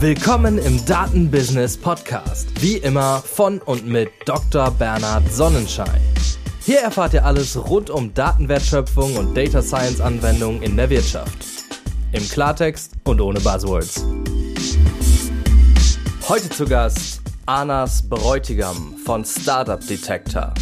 Willkommen im Datenbusiness Podcast. Wie immer von und mit Dr. Bernhard Sonnenschein. Hier erfahrt ihr alles rund um Datenwertschöpfung und Data Science Anwendungen in der Wirtschaft. Im Klartext und ohne Buzzwords. Heute zu Gast Anas Bräutigam von Startup Detector.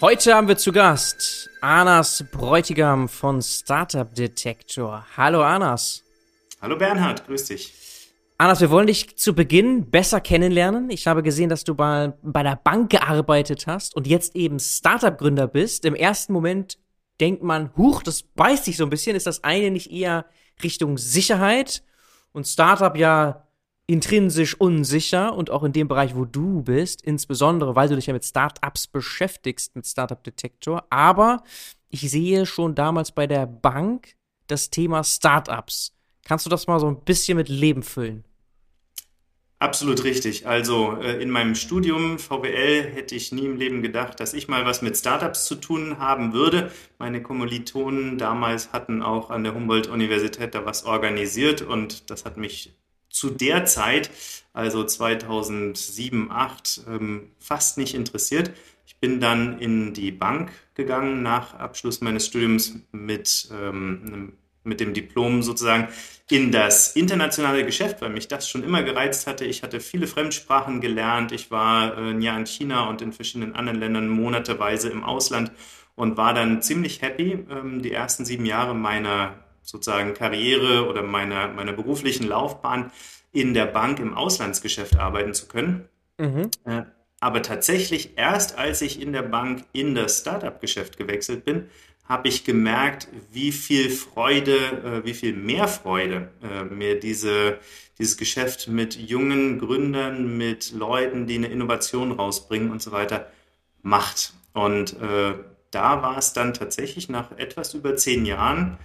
Heute haben wir zu Gast Anas Bräutigam von Startup Detector. Hallo Anas. Hallo Bernhard, grüß dich. Anas, wir wollen dich zu Beginn besser kennenlernen. Ich habe gesehen, dass du bei, bei der Bank gearbeitet hast und jetzt eben Startup-Gründer bist. Im ersten Moment denkt man, huch, das beißt sich so ein bisschen. Ist das eine nicht eher Richtung Sicherheit und Startup ja intrinsisch unsicher und auch in dem Bereich, wo du bist, insbesondere weil du dich ja mit Startups beschäftigst, mit Startup Detektor. Aber ich sehe schon damals bei der Bank das Thema Startups. Kannst du das mal so ein bisschen mit Leben füllen? Absolut richtig. Also äh, in meinem Studium VWL hätte ich nie im Leben gedacht, dass ich mal was mit Startups zu tun haben würde. Meine Kommilitonen damals hatten auch an der Humboldt-Universität da was organisiert und das hat mich zu der Zeit, also 2007, 2008, ähm, fast nicht interessiert. Ich bin dann in die Bank gegangen nach Abschluss meines Studiums mit, ähm, mit dem Diplom sozusagen in das internationale Geschäft, weil mich das schon immer gereizt hatte. Ich hatte viele Fremdsprachen gelernt. Ich war äh, ein Jahr in China und in verschiedenen anderen Ländern monateweise im Ausland und war dann ziemlich happy, ähm, die ersten sieben Jahre meiner sozusagen Karriere oder meiner, meiner beruflichen Laufbahn in der Bank im Auslandsgeschäft arbeiten zu können. Mhm. Äh, aber tatsächlich erst als ich in der Bank in das Startup-Geschäft gewechselt bin, habe ich gemerkt, wie viel Freude, äh, wie viel mehr Freude äh, mir diese, dieses Geschäft mit jungen Gründern, mit Leuten, die eine Innovation rausbringen und so weiter macht. Und äh, da war es dann tatsächlich nach etwas über zehn Jahren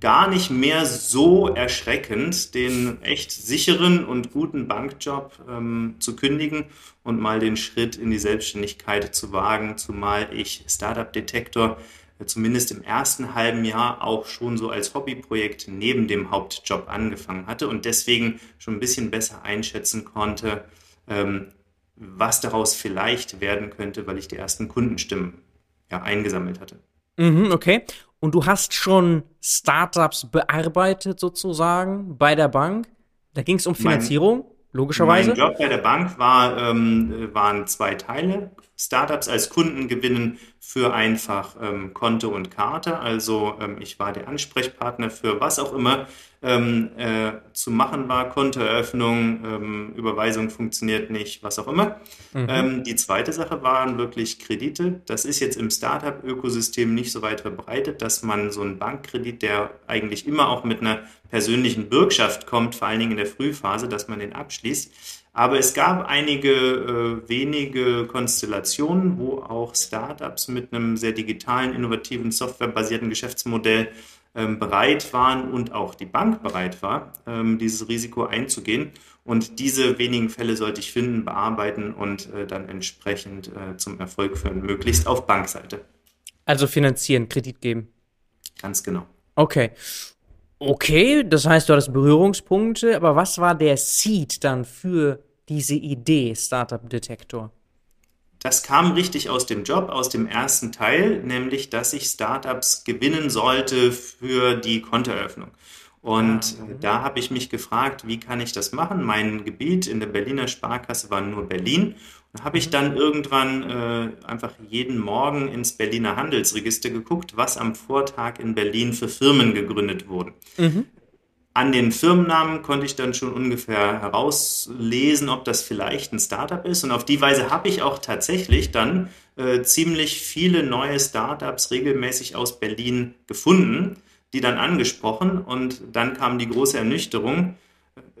gar nicht mehr so erschreckend, den echt sicheren und guten Bankjob ähm, zu kündigen und mal den Schritt in die Selbstständigkeit zu wagen, zumal ich Startup Detektor äh, zumindest im ersten halben Jahr auch schon so als Hobbyprojekt neben dem Hauptjob angefangen hatte und deswegen schon ein bisschen besser einschätzen konnte, ähm, was daraus vielleicht werden könnte, weil ich die ersten Kundenstimmen ja, eingesammelt hatte. Mhm, okay. Und du hast schon Startups bearbeitet sozusagen bei der Bank. Da ging es um Finanzierung, mein, logischerweise. Mein Job bei der Bank war, ähm, waren zwei Teile. Startups als Kunden gewinnen für einfach ähm, Konto und Karte. Also ähm, ich war der Ansprechpartner für was auch immer ähm, äh, zu machen war, Kontoeröffnung, ähm, Überweisung funktioniert nicht, was auch immer. Mhm. Ähm, die zweite Sache waren wirklich Kredite. Das ist jetzt im Startup-Ökosystem nicht so weit verbreitet, dass man so einen Bankkredit, der eigentlich immer auch mit einer persönlichen Bürgschaft kommt, vor allen Dingen in der Frühphase, dass man den abschließt. Aber es gab einige äh, wenige Konstellationen, wo auch Startups mit einem sehr digitalen, innovativen, softwarebasierten Geschäftsmodell ähm, bereit waren und auch die Bank bereit war, ähm, dieses Risiko einzugehen. Und diese wenigen Fälle sollte ich finden, bearbeiten und äh, dann entsprechend äh, zum Erfolg führen, möglichst auf Bankseite. Also finanzieren, Kredit geben. Ganz genau. Okay. Okay, das heißt, du hattest Berührungspunkte, aber was war der Seed dann für diese Idee Startup Detektor? Das kam richtig aus dem Job, aus dem ersten Teil, nämlich, dass ich Startups gewinnen sollte für die Kontoeröffnung. Und ah, da habe ich mich gefragt, wie kann ich das machen? Mein Gebiet in der Berliner Sparkasse war nur Berlin. Und habe ich mhm. dann irgendwann äh, einfach jeden Morgen ins Berliner Handelsregister geguckt, was am Vortag in Berlin für Firmen gegründet wurden. Mhm. An den Firmennamen konnte ich dann schon ungefähr herauslesen, ob das vielleicht ein Startup ist. Und auf die Weise habe ich auch tatsächlich dann äh, ziemlich viele neue Startups regelmäßig aus Berlin gefunden, die dann angesprochen. Und dann kam die große Ernüchterung.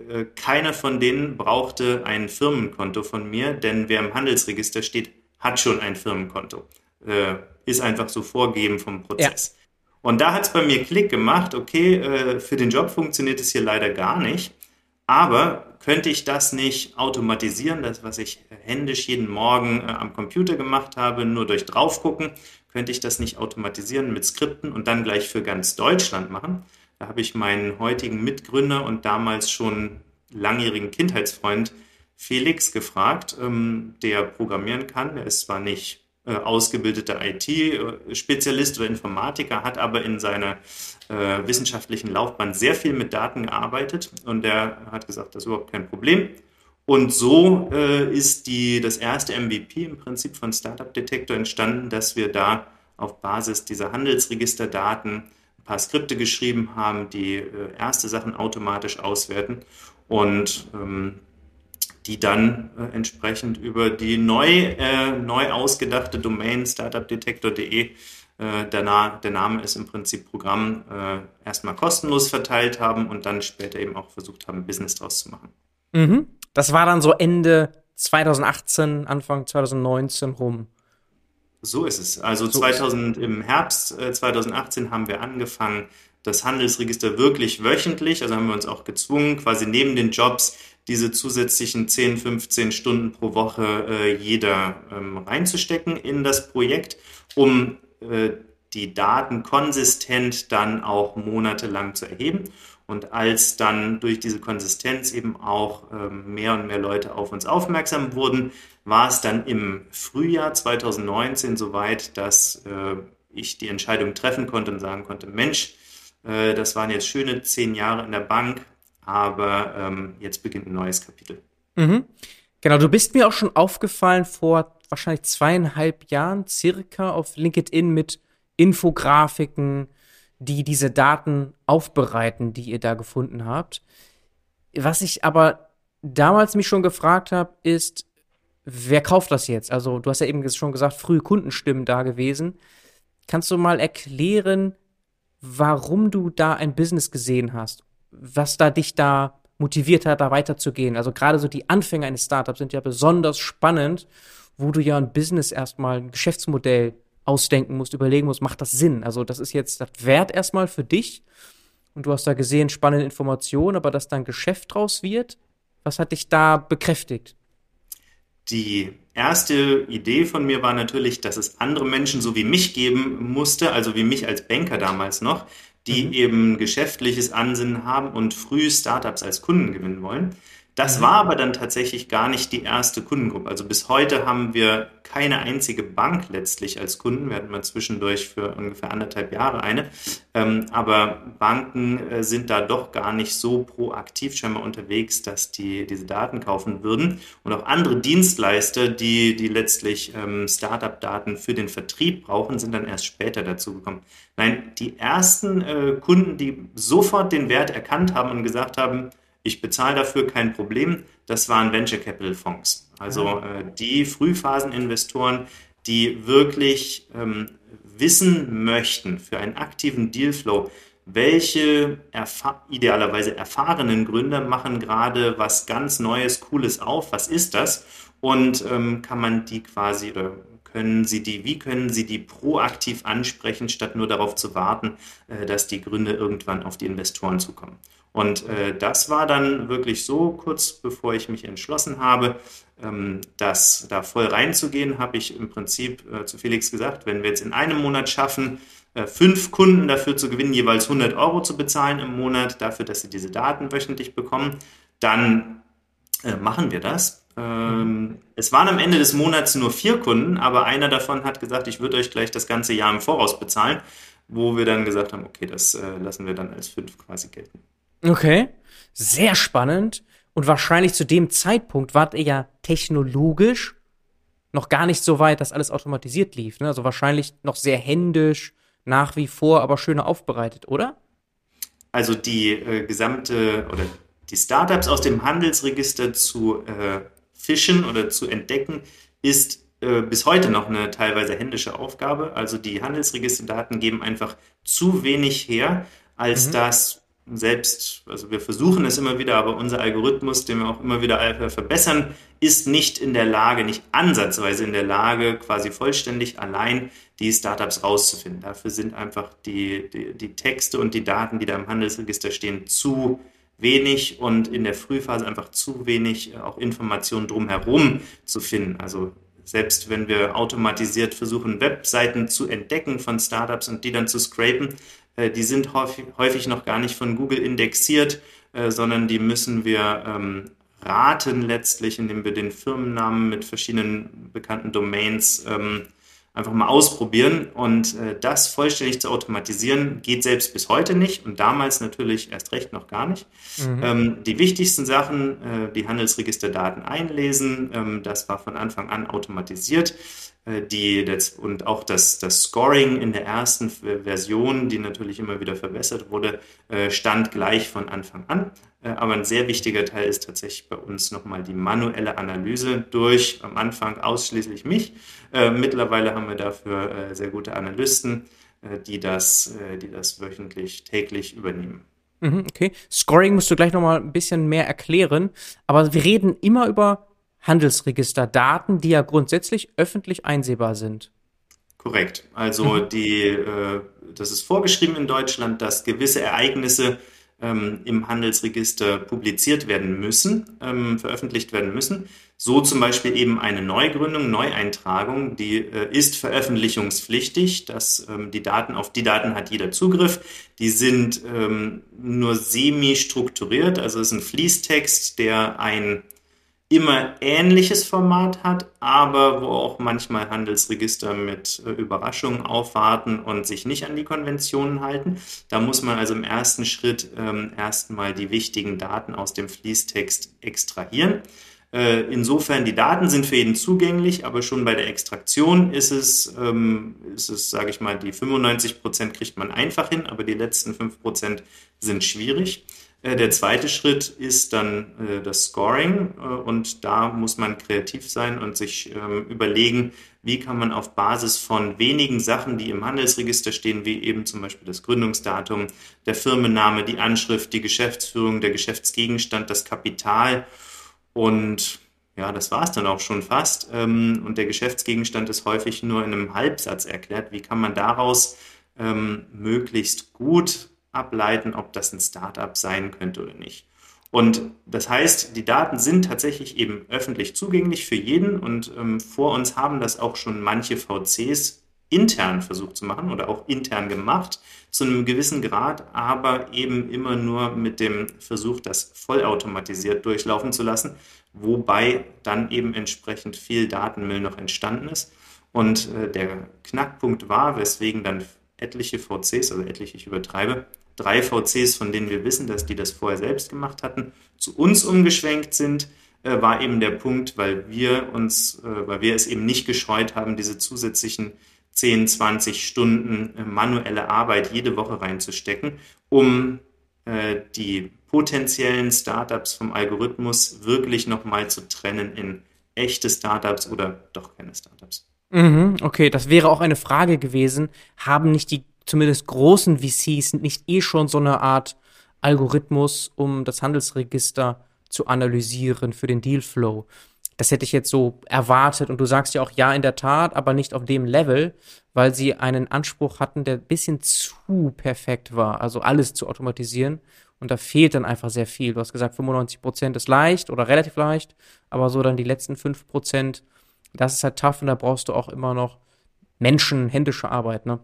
Äh, keiner von denen brauchte ein Firmenkonto von mir, denn wer im Handelsregister steht, hat schon ein Firmenkonto. Äh, ist einfach so vorgegeben vom Prozess. Ja. Und da hat es bei mir Klick gemacht, okay, äh, für den Job funktioniert es hier leider gar nicht, aber könnte ich das nicht automatisieren, das, was ich händisch jeden Morgen äh, am Computer gemacht habe, nur durch draufgucken, könnte ich das nicht automatisieren mit Skripten und dann gleich für ganz Deutschland machen. Da habe ich meinen heutigen Mitgründer und damals schon langjährigen Kindheitsfreund Felix gefragt, ähm, der programmieren kann. Er ist zwar nicht ausgebildeter IT-Spezialist oder Informatiker, hat aber in seiner äh, wissenschaftlichen Laufbahn sehr viel mit Daten gearbeitet und der hat gesagt, das ist überhaupt kein Problem. Und so äh, ist die, das erste MVP im Prinzip von Startup Detector entstanden, dass wir da auf Basis dieser Handelsregisterdaten ein paar Skripte geschrieben haben, die äh, erste Sachen automatisch auswerten und ähm, die dann äh, entsprechend über die neu, äh, neu ausgedachte Domain startupdetektor.de, äh, der, Na der, Name ist im Prinzip Programm, äh, erstmal kostenlos verteilt haben und dann später eben auch versucht haben, Business draus zu machen. Mhm. Das war dann so Ende 2018, Anfang 2019 rum. So ist es. Also so 2000, im Herbst 2018 äh, haben wir angefangen, das Handelsregister wirklich wöchentlich, also haben wir uns auch gezwungen, quasi neben den Jobs diese zusätzlichen 10, 15 Stunden pro Woche äh, jeder ähm, reinzustecken in das Projekt, um äh, die Daten konsistent dann auch monatelang zu erheben. Und als dann durch diese Konsistenz eben auch ähm, mehr und mehr Leute auf uns aufmerksam wurden, war es dann im Frühjahr 2019 soweit, dass äh, ich die Entscheidung treffen konnte und sagen konnte, Mensch, äh, das waren jetzt schöne zehn Jahre in der Bank, aber ähm, jetzt beginnt ein neues Kapitel. Mhm. Genau, du bist mir auch schon aufgefallen vor wahrscheinlich zweieinhalb Jahren circa auf LinkedIn mit Infografiken, die diese Daten aufbereiten, die ihr da gefunden habt. Was ich aber damals mich schon gefragt habe, ist, wer kauft das jetzt? Also, du hast ja eben schon gesagt, frühe Kundenstimmen da gewesen. Kannst du mal erklären, warum du da ein Business gesehen hast? Was da dich da motiviert hat, da weiterzugehen? Also, gerade so die Anfänge eines Startups sind ja besonders spannend, wo du ja ein Business erstmal, ein Geschäftsmodell ausdenken musst, überlegen musst, macht das Sinn? Also das ist jetzt das Wert erstmal für dich und du hast da gesehen, spannende Informationen, aber dass dann Geschäft draus wird, was hat dich da bekräftigt? Die erste Idee von mir war natürlich, dass es andere Menschen so wie mich geben musste, also wie mich als Banker damals noch, die mhm. eben geschäftliches Ansinnen haben und früh Startups als Kunden gewinnen wollen. Das mhm. war aber dann tatsächlich gar nicht die erste Kundengruppe. Also bis heute haben wir keine einzige Bank letztlich als Kunden. Wir hatten mal zwischendurch für ungefähr anderthalb Jahre eine. Ähm, aber Banken äh, sind da doch gar nicht so proaktiv scheinbar unterwegs, dass die diese Daten kaufen würden. Und auch andere Dienstleister, die, die letztlich ähm, Startup-Daten für den Vertrieb brauchen, sind dann erst später dazu gekommen. Nein, die ersten äh, Kunden, die sofort den Wert erkannt haben und gesagt haben, ich bezahle dafür kein Problem. Das waren Venture Capital Fonds. Also ah. äh, die Frühphaseninvestoren, die wirklich ähm, wissen möchten für einen aktiven Dealflow, welche erfa idealerweise erfahrenen Gründer machen gerade was ganz Neues, Cooles auf, was ist das? Und ähm, kann man die quasi oder können Sie die, wie können Sie die proaktiv ansprechen, statt nur darauf zu warten, äh, dass die Gründer irgendwann auf die Investoren zukommen? Und äh, das war dann wirklich so, kurz bevor ich mich entschlossen habe, ähm, das da voll reinzugehen, habe ich im Prinzip äh, zu Felix gesagt, wenn wir jetzt in einem Monat schaffen, äh, fünf Kunden dafür zu gewinnen, jeweils 100 Euro zu bezahlen im Monat, dafür, dass sie diese Daten wöchentlich bekommen, dann äh, machen wir das. Ähm, es waren am Ende des Monats nur vier Kunden, aber einer davon hat gesagt, ich würde euch gleich das ganze Jahr im Voraus bezahlen, wo wir dann gesagt haben, okay, das äh, lassen wir dann als fünf quasi gelten. Okay, sehr spannend. Und wahrscheinlich zu dem Zeitpunkt wart ihr ja technologisch noch gar nicht so weit, dass alles automatisiert lief. Ne? Also wahrscheinlich noch sehr händisch, nach wie vor, aber schöner aufbereitet, oder? Also die äh, gesamte oder die Startups aus dem Handelsregister zu äh, fischen oder zu entdecken, ist äh, bis heute noch eine teilweise händische Aufgabe. Also die Handelsregisterdaten geben einfach zu wenig her, als mhm. dass selbst, also wir versuchen es immer wieder, aber unser Algorithmus, den wir auch immer wieder verbessern, ist nicht in der Lage, nicht ansatzweise in der Lage, quasi vollständig allein die Startups rauszufinden. Dafür sind einfach die, die, die Texte und die Daten, die da im Handelsregister stehen, zu wenig und in der Frühphase einfach zu wenig äh, auch Informationen drumherum zu finden. Also selbst wenn wir automatisiert versuchen, Webseiten zu entdecken von Startups und die dann zu scrapen, die sind häufig, häufig, noch gar nicht von Google indexiert, äh, sondern die müssen wir ähm, raten letztlich, indem wir den Firmennamen mit verschiedenen bekannten Domains ähm, einfach mal ausprobieren. Und äh, das vollständig zu automatisieren, geht selbst bis heute nicht und damals natürlich erst recht noch gar nicht. Mhm. Ähm, die wichtigsten Sachen, äh, die Handelsregisterdaten einlesen, ähm, das war von Anfang an automatisiert. Äh, die, das, und auch das, das Scoring in der ersten Version, die natürlich immer wieder verbessert wurde, äh, stand gleich von Anfang an. Äh, aber ein sehr wichtiger Teil ist tatsächlich bei uns nochmal die manuelle Analyse durch am Anfang ausschließlich mich. Mittlerweile haben wir dafür sehr gute Analysten, die das, die das wöchentlich, täglich übernehmen. Mhm, okay. Scoring musst du gleich nochmal ein bisschen mehr erklären. Aber wir reden immer über Handelsregisterdaten, die ja grundsätzlich öffentlich einsehbar sind. Korrekt. Also mhm. die, äh, das ist vorgeschrieben in Deutschland, dass gewisse Ereignisse ähm, im Handelsregister publiziert werden müssen, ähm, veröffentlicht werden müssen. So zum Beispiel eben eine Neugründung, Neueintragung, die äh, ist veröffentlichungspflichtig. dass ähm, die Daten, auf die Daten hat jeder Zugriff. Die sind ähm, nur semi-strukturiert, also es ist ein Fließtext, der ein immer ähnliches Format hat, aber wo auch manchmal Handelsregister mit äh, Überraschungen aufwarten und sich nicht an die Konventionen halten. Da muss man also im ersten Schritt ähm, erstmal die wichtigen Daten aus dem Fließtext extrahieren. Äh, insofern, die Daten sind für jeden zugänglich, aber schon bei der Extraktion ist es, ähm, ist es sage ich mal, die 95 Prozent kriegt man einfach hin, aber die letzten 5 Prozent sind schwierig. Äh, der zweite Schritt ist dann äh, das Scoring äh, und da muss man kreativ sein und sich ähm, überlegen, wie kann man auf Basis von wenigen Sachen, die im Handelsregister stehen, wie eben zum Beispiel das Gründungsdatum, der Firmenname, die Anschrift, die Geschäftsführung, der Geschäftsgegenstand, das Kapital und ja, das war es dann auch schon fast. Ähm, und der Geschäftsgegenstand ist häufig nur in einem Halbsatz erklärt. Wie kann man daraus ähm, möglichst gut ableiten, ob das ein Startup sein könnte oder nicht. Und das heißt, die Daten sind tatsächlich eben öffentlich zugänglich für jeden und ähm, vor uns haben das auch schon manche VCs intern versucht zu machen oder auch intern gemacht zu einem gewissen Grad, aber eben immer nur mit dem Versuch, das vollautomatisiert durchlaufen zu lassen, wobei dann eben entsprechend viel Datenmüll noch entstanden ist. Und äh, der Knackpunkt war, weswegen dann etliche VCs, also etliche, ich übertreibe, drei VCs, von denen wir wissen, dass die das vorher selbst gemacht hatten, zu uns umgeschwenkt sind, äh, war eben der Punkt, weil wir uns, äh, weil wir es eben nicht gescheut haben, diese zusätzlichen 10, 20 Stunden äh, manuelle Arbeit jede Woche reinzustecken, um äh, die potenziellen Startups vom Algorithmus wirklich nochmal zu trennen in echte Startups oder doch keine Startups. Mhm, okay, das wäre auch eine Frage gewesen. Haben nicht die zumindest großen VCs nicht eh schon so eine Art Algorithmus, um das Handelsregister zu analysieren für den Dealflow. Das hätte ich jetzt so erwartet und du sagst ja auch ja in der Tat, aber nicht auf dem Level, weil sie einen Anspruch hatten, der ein bisschen zu perfekt war, also alles zu automatisieren und da fehlt dann einfach sehr viel. Du hast gesagt, 95 Prozent ist leicht oder relativ leicht, aber so dann die letzten 5 Prozent, das ist halt tough und da brauchst du auch immer noch Menschen, händische Arbeit, ne?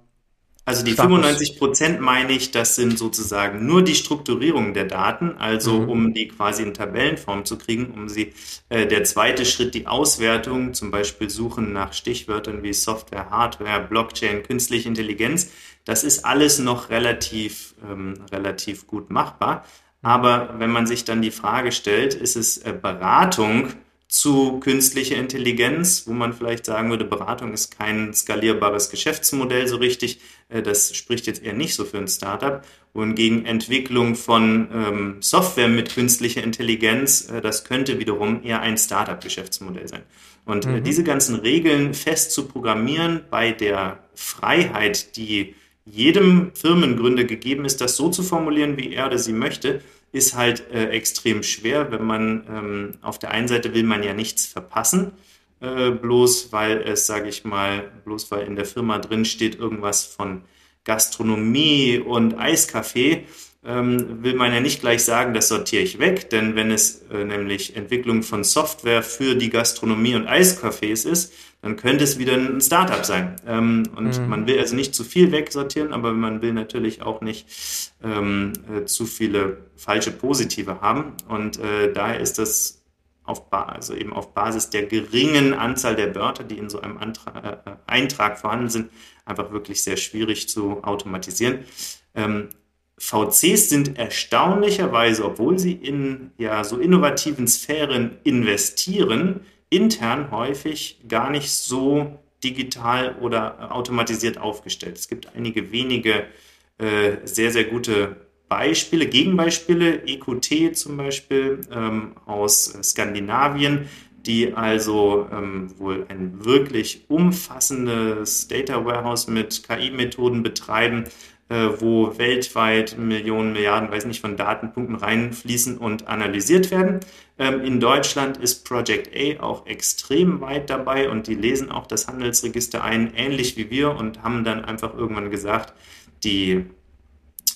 Also die 95 Prozent meine ich, das sind sozusagen nur die Strukturierung der Daten, also mhm. um die quasi in Tabellenform zu kriegen, um sie, äh, der zweite Schritt, die Auswertung, zum Beispiel Suchen nach Stichwörtern wie Software, Hardware, Blockchain, künstliche Intelligenz, das ist alles noch relativ, ähm, relativ gut machbar. Aber wenn man sich dann die Frage stellt, ist es äh, Beratung, zu künstlicher Intelligenz, wo man vielleicht sagen würde, Beratung ist kein skalierbares Geschäftsmodell so richtig. Äh, das spricht jetzt eher nicht so für ein Startup. Wohingegen Entwicklung von ähm, Software mit künstlicher Intelligenz, äh, das könnte wiederum eher ein Startup-Geschäftsmodell sein. Und äh, mhm. diese ganzen Regeln fest zu programmieren bei der Freiheit, die jedem Firmengründer gegeben ist, das so zu formulieren, wie er oder sie möchte, ist halt äh, extrem schwer, wenn man ähm, auf der einen Seite will man ja nichts verpassen, äh, bloß weil es, sage ich mal, bloß weil in der Firma drin steht irgendwas von Gastronomie und Eiskaffee. ähm, will man ja nicht gleich sagen, das sortiere ich weg, denn wenn es äh, nämlich Entwicklung von Software für die Gastronomie und Eiscafés ist, dann könnte es wieder ein Startup sein. Ähm, und mhm. man will also nicht zu viel wegsortieren, aber man will natürlich auch nicht ähm, äh, zu viele falsche Positive haben. Und äh, daher ist das auf, also eben auf Basis der geringen Anzahl der Wörter, die in so einem Antrag, äh, Eintrag vorhanden sind, einfach wirklich sehr schwierig zu automatisieren. Ähm, VCs sind erstaunlicherweise, obwohl sie in ja, so innovativen Sphären investieren, intern häufig gar nicht so digital oder automatisiert aufgestellt. Es gibt einige wenige äh, sehr, sehr gute Beispiele, Gegenbeispiele, EQT zum Beispiel ähm, aus Skandinavien, die also ähm, wohl ein wirklich umfassendes Data Warehouse mit KI-Methoden betreiben, äh, wo weltweit Millionen, Milliarden, weiß nicht, von Datenpunkten reinfließen und analysiert werden. Ähm, in Deutschland ist Project A auch extrem weit dabei und die lesen auch das Handelsregister ein, ähnlich wie wir und haben dann einfach irgendwann gesagt, die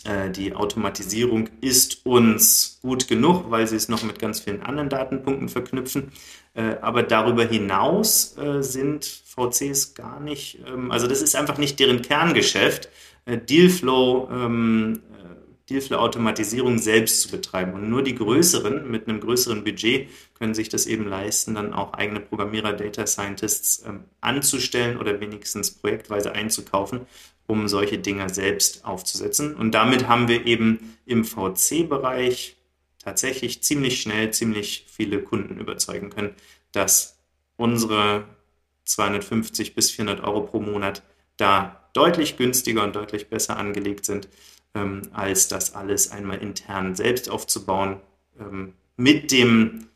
äh, die Automatisierung ist uns gut genug, weil sie es noch mit ganz vielen anderen Datenpunkten verknüpfen. Äh, aber darüber hinaus sind VCs gar nicht, ähm, also das ist einfach nicht deren Kerngeschäft. Äh, Dealflow, ähm, äh, Dealflow-Automatisierung selbst zu betreiben. Und nur die größeren mit einem größeren Budget können sich das eben leisten, dann auch eigene Programmierer, Data Scientists ähm, anzustellen oder wenigstens projektweise einzukaufen, um solche Dinge selbst aufzusetzen. Und damit haben wir eben im VC-Bereich tatsächlich ziemlich schnell ziemlich viele Kunden überzeugen können, dass unsere 250 bis 400 Euro pro Monat da deutlich günstiger und deutlich besser angelegt sind, ähm, als das alles einmal intern selbst aufzubauen, ähm, mit dem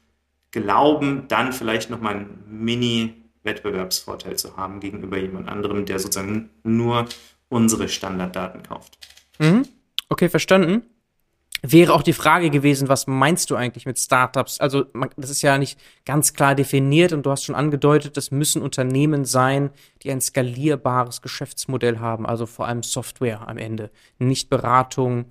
Glauben, dann vielleicht nochmal einen Mini-Wettbewerbsvorteil zu haben gegenüber jemand anderem, der sozusagen nur unsere Standarddaten kauft. Mhm. Okay, verstanden wäre auch die Frage gewesen, was meinst du eigentlich mit Startups? Also das ist ja nicht ganz klar definiert und du hast schon angedeutet, das müssen Unternehmen sein, die ein skalierbares Geschäftsmodell haben, also vor allem Software am Ende, nicht Beratung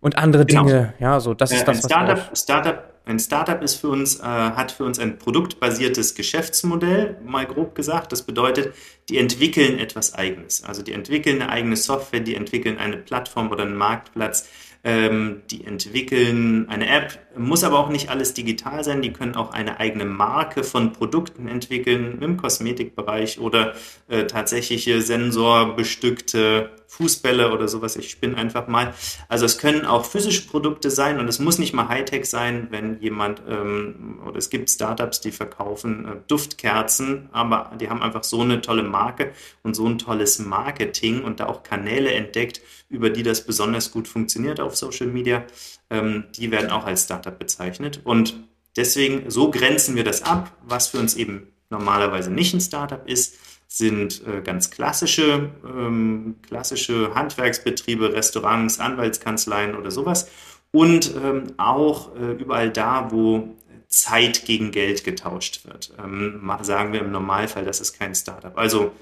und andere genau. Dinge. Ja, so das ist äh, das. Ein Startup, Startup, ein Startup ist für uns, äh, hat für uns ein produktbasiertes Geschäftsmodell, mal grob gesagt. Das bedeutet, die entwickeln etwas Eigenes. Also die entwickeln eine eigene Software, die entwickeln eine Plattform oder einen Marktplatz, ähm, die entwickeln eine App, muss aber auch nicht alles digital sein. Die können auch eine eigene Marke von Produkten entwickeln im Kosmetikbereich oder äh, tatsächliche sensorbestückte Fußbälle oder sowas. Ich spinne einfach mal. Also es können auch physische Produkte sein und es muss nicht mal Hightech sein, wenn jemand ähm, oder es gibt Startups, die verkaufen äh, Duftkerzen, aber die haben einfach so eine tolle Marke und so ein tolles Marketing und da auch Kanäle entdeckt, über die das besonders gut funktioniert auf Social Media. Ähm, die werden auch als Startup bezeichnet. Und deswegen, so grenzen wir das ab, was für uns eben normalerweise nicht ein Startup ist sind äh, ganz klassische, ähm, klassische Handwerksbetriebe, Restaurants, Anwaltskanzleien oder sowas. Und ähm, auch äh, überall da, wo Zeit gegen Geld getauscht wird. Ähm, sagen wir im Normalfall, das ist kein Startup. Also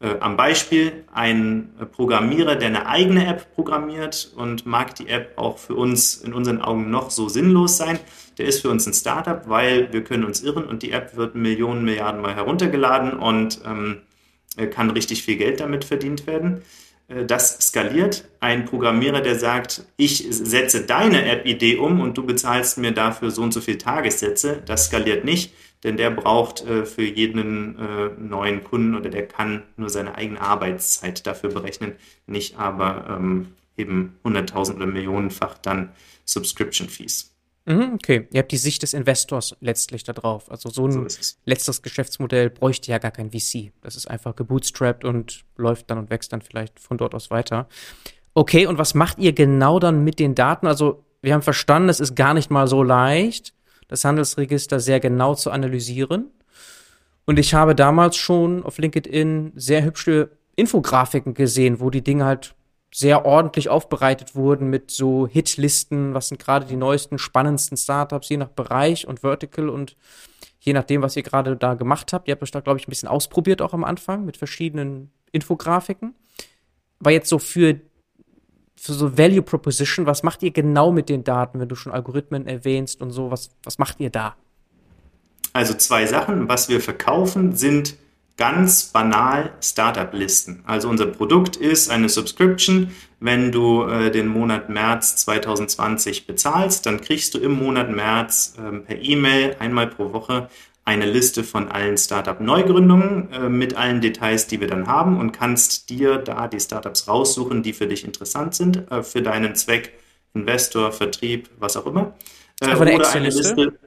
äh, am Beispiel ein Programmierer, der eine eigene App programmiert und mag die App auch für uns in unseren Augen noch so sinnlos sein, der ist für uns ein Startup, weil wir können uns irren und die App wird Millionen, Milliarden Mal heruntergeladen und ähm, kann richtig viel Geld damit verdient werden. Äh, das skaliert. Ein Programmierer, der sagt, ich setze deine App-Idee um und du bezahlst mir dafür so und so viele Tagessätze, das skaliert nicht denn der braucht äh, für jeden äh, neuen Kunden oder der kann nur seine eigene Arbeitszeit dafür berechnen, nicht aber ähm, eben hunderttausend oder millionenfach dann Subscription Fees. Mhm, okay, ihr habt die Sicht des Investors letztlich da drauf. Also so ein so letztes Geschäftsmodell bräuchte ja gar kein VC. Das ist einfach gebootstrapped und läuft dann und wächst dann vielleicht von dort aus weiter. Okay, und was macht ihr genau dann mit den Daten? Also wir haben verstanden, es ist gar nicht mal so leicht, das Handelsregister sehr genau zu analysieren. Und ich habe damals schon auf LinkedIn sehr hübsche Infografiken gesehen, wo die Dinge halt sehr ordentlich aufbereitet wurden mit so Hitlisten, was sind gerade die neuesten, spannendsten Startups, je nach Bereich und Vertical und je nachdem, was ihr gerade da gemacht habt. Ihr habt euch da, glaube ich, ein bisschen ausprobiert auch am Anfang mit verschiedenen Infografiken. War jetzt so für für so Value Proposition? Was macht ihr genau mit den Daten, wenn du schon Algorithmen erwähnst und so? Was, was macht ihr da? Also zwei Sachen. Was wir verkaufen, sind ganz banal Startup-Listen. Also unser Produkt ist eine Subscription. Wenn du äh, den Monat März 2020 bezahlst, dann kriegst du im Monat März äh, per E-Mail einmal pro Woche eine Liste von allen Startup-Neugründungen äh, mit allen Details, die wir dann haben und kannst dir da die Startups raussuchen, die für dich interessant sind, äh, für deinen Zweck Investor, Vertrieb, was auch immer. Äh, oder eine Liste.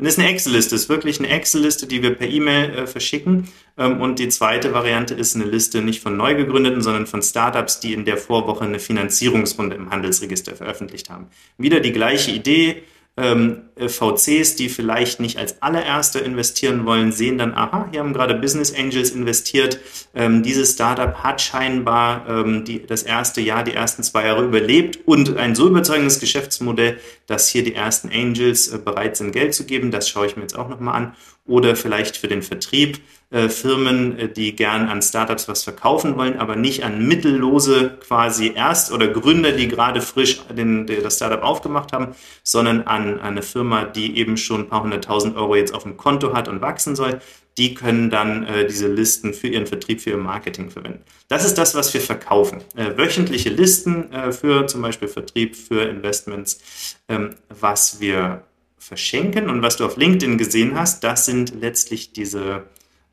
Das ist eine Excel-Liste, ist wirklich eine Excel-Liste, die wir per E-Mail äh, verschicken. Ähm, und die zweite Variante ist eine Liste nicht von neu gegründeten, sondern von Startups, die in der Vorwoche eine Finanzierungsrunde im Handelsregister veröffentlicht haben. Wieder die gleiche Idee, ähm, äh, VCs, die vielleicht nicht als allererste investieren wollen, sehen dann, aha, hier haben gerade Business Angels investiert. Ähm, dieses Startup hat scheinbar ähm, die, das erste Jahr, die ersten zwei Jahre überlebt und ein so überzeugendes Geschäftsmodell, dass hier die ersten Angels äh, bereit sind, Geld zu geben. Das schaue ich mir jetzt auch nochmal an. Oder vielleicht für den Vertrieb äh, Firmen, äh, die gern an Startups was verkaufen wollen, aber nicht an mittellose quasi Erst- oder Gründer, die gerade frisch den, das Startup aufgemacht haben, sondern an, eine Firma, die eben schon ein paar hunderttausend Euro jetzt auf dem Konto hat und wachsen soll. Die können dann äh, diese Listen für ihren Vertrieb, für ihr Marketing verwenden. Das ist das, was wir verkaufen. Äh, wöchentliche Listen äh, für zum Beispiel Vertrieb, für Investments, ähm, was wir verschenken und was du auf LinkedIn gesehen hast, das sind letztlich diese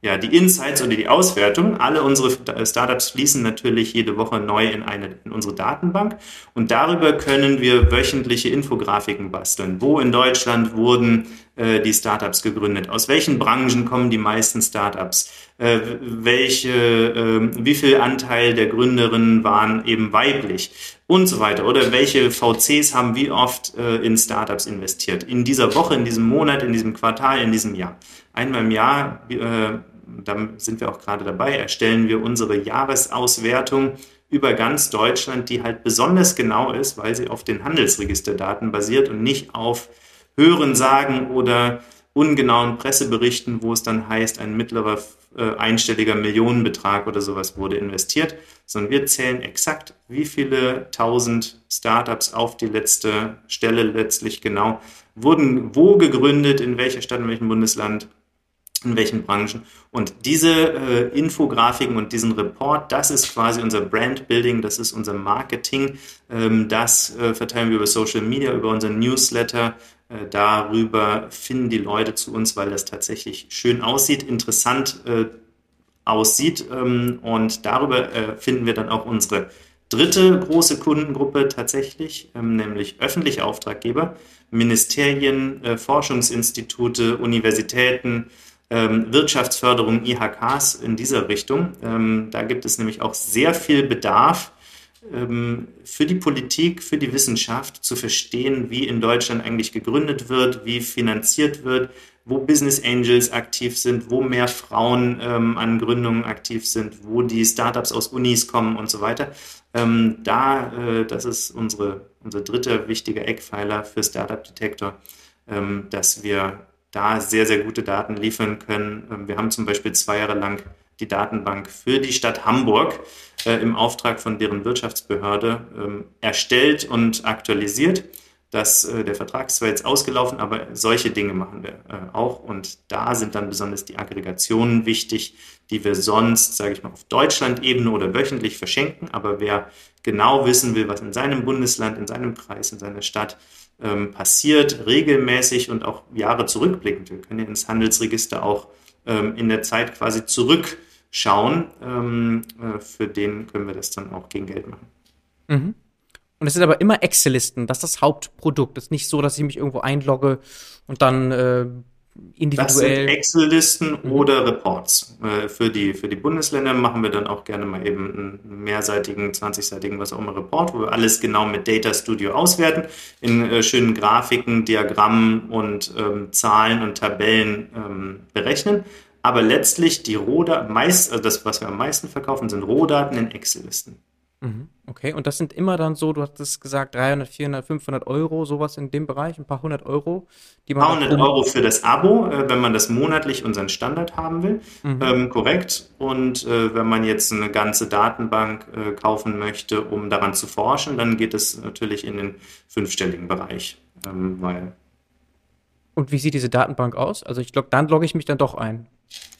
ja, die Insights oder die Auswertung. Alle unsere Startups fließen natürlich jede Woche neu in, eine, in unsere Datenbank und darüber können wir wöchentliche Infografiken basteln. Wo in Deutschland wurden äh, die Startups gegründet? Aus welchen Branchen kommen die meisten Startups? Äh, welche, äh, wie viel Anteil der Gründerinnen waren eben weiblich? Und so weiter. Oder welche VCs haben wie oft äh, in Startups investiert? In dieser Woche, in diesem Monat, in diesem Quartal, in diesem Jahr einmal im Jahr, äh, da sind wir auch gerade dabei, erstellen wir unsere Jahresauswertung über ganz Deutschland, die halt besonders genau ist, weil sie auf den Handelsregisterdaten basiert und nicht auf Hörensagen oder ungenauen Presseberichten, wo es dann heißt, ein mittlerer äh, einstelliger Millionenbetrag oder sowas wurde investiert, sondern wir zählen exakt, wie viele tausend Startups auf die letzte Stelle letztlich genau wurden wo gegründet, in welcher Stadt, in welchem Bundesland in welchen Branchen. Und diese äh, Infografiken und diesen Report, das ist quasi unser Brand Building, das ist unser Marketing. Ähm, das äh, verteilen wir über Social Media, über unseren Newsletter. Äh, darüber finden die Leute zu uns, weil das tatsächlich schön aussieht, interessant äh, aussieht. Ähm, und darüber äh, finden wir dann auch unsere dritte große Kundengruppe tatsächlich, ähm, nämlich öffentliche Auftraggeber, Ministerien, äh, Forschungsinstitute, Universitäten, ähm, Wirtschaftsförderung, IHKs in dieser Richtung. Ähm, da gibt es nämlich auch sehr viel Bedarf ähm, für die Politik, für die Wissenschaft zu verstehen, wie in Deutschland eigentlich gegründet wird, wie finanziert wird, wo Business Angels aktiv sind, wo mehr Frauen ähm, an Gründungen aktiv sind, wo die Startups aus Unis kommen und so weiter. Ähm, da, äh, das ist unsere, unser dritter wichtiger Eckpfeiler für Startup Detector, ähm, dass wir da sehr, sehr gute Daten liefern können. Ähm, wir haben zum Beispiel zwei Jahre lang die Datenbank für die Stadt Hamburg äh, im Auftrag von deren Wirtschaftsbehörde ähm, erstellt und aktualisiert. Das, äh, der Vertrag ist zwar jetzt ausgelaufen, aber solche Dinge machen wir äh, auch. Und da sind dann besonders die Aggregationen wichtig, die wir sonst, sage ich mal, auf Deutschland-Ebene oder wöchentlich verschenken. Aber wer genau wissen will, was in seinem Bundesland, in seinem Kreis, in seiner Stadt ähm, passiert, regelmäßig und auch Jahre zurückblickend. Wir können ja ins Handelsregister auch ähm, in der Zeit quasi zurückschauen. Ähm, äh, für den können wir das dann auch gegen Geld machen. Mhm. Und es sind aber immer Excel-Listen, das ist das Hauptprodukt. Es ist nicht so, dass ich mich irgendwo einlogge und dann äh, individuell. Das sind Excel-Listen mhm. oder Reports. Äh, für, die, für die Bundesländer machen wir dann auch gerne mal eben einen mehrseitigen, 20-seitigen, was auch immer Report, wo wir alles genau mit Data Studio auswerten, in äh, schönen Grafiken, Diagrammen und ähm, Zahlen und Tabellen ähm, berechnen. Aber letztlich die Rohdaten, meist, also das, was wir am meisten verkaufen, sind Rohdaten in Excel-Listen. Mhm. Okay, und das sind immer dann so, du hattest gesagt, 300, 400, 500 Euro, sowas in dem Bereich, ein paar hundert Euro, die man. Ein paar hundert Euro für das Abo, äh, wenn man das monatlich unseren Standard haben will, mhm. ähm, korrekt. Und äh, wenn man jetzt eine ganze Datenbank äh, kaufen möchte, um daran zu forschen, dann geht es natürlich in den fünfstelligen Bereich, ähm, weil. Und wie sieht diese Datenbank aus? Also ich glaube, dann logge ich mich dann doch ein.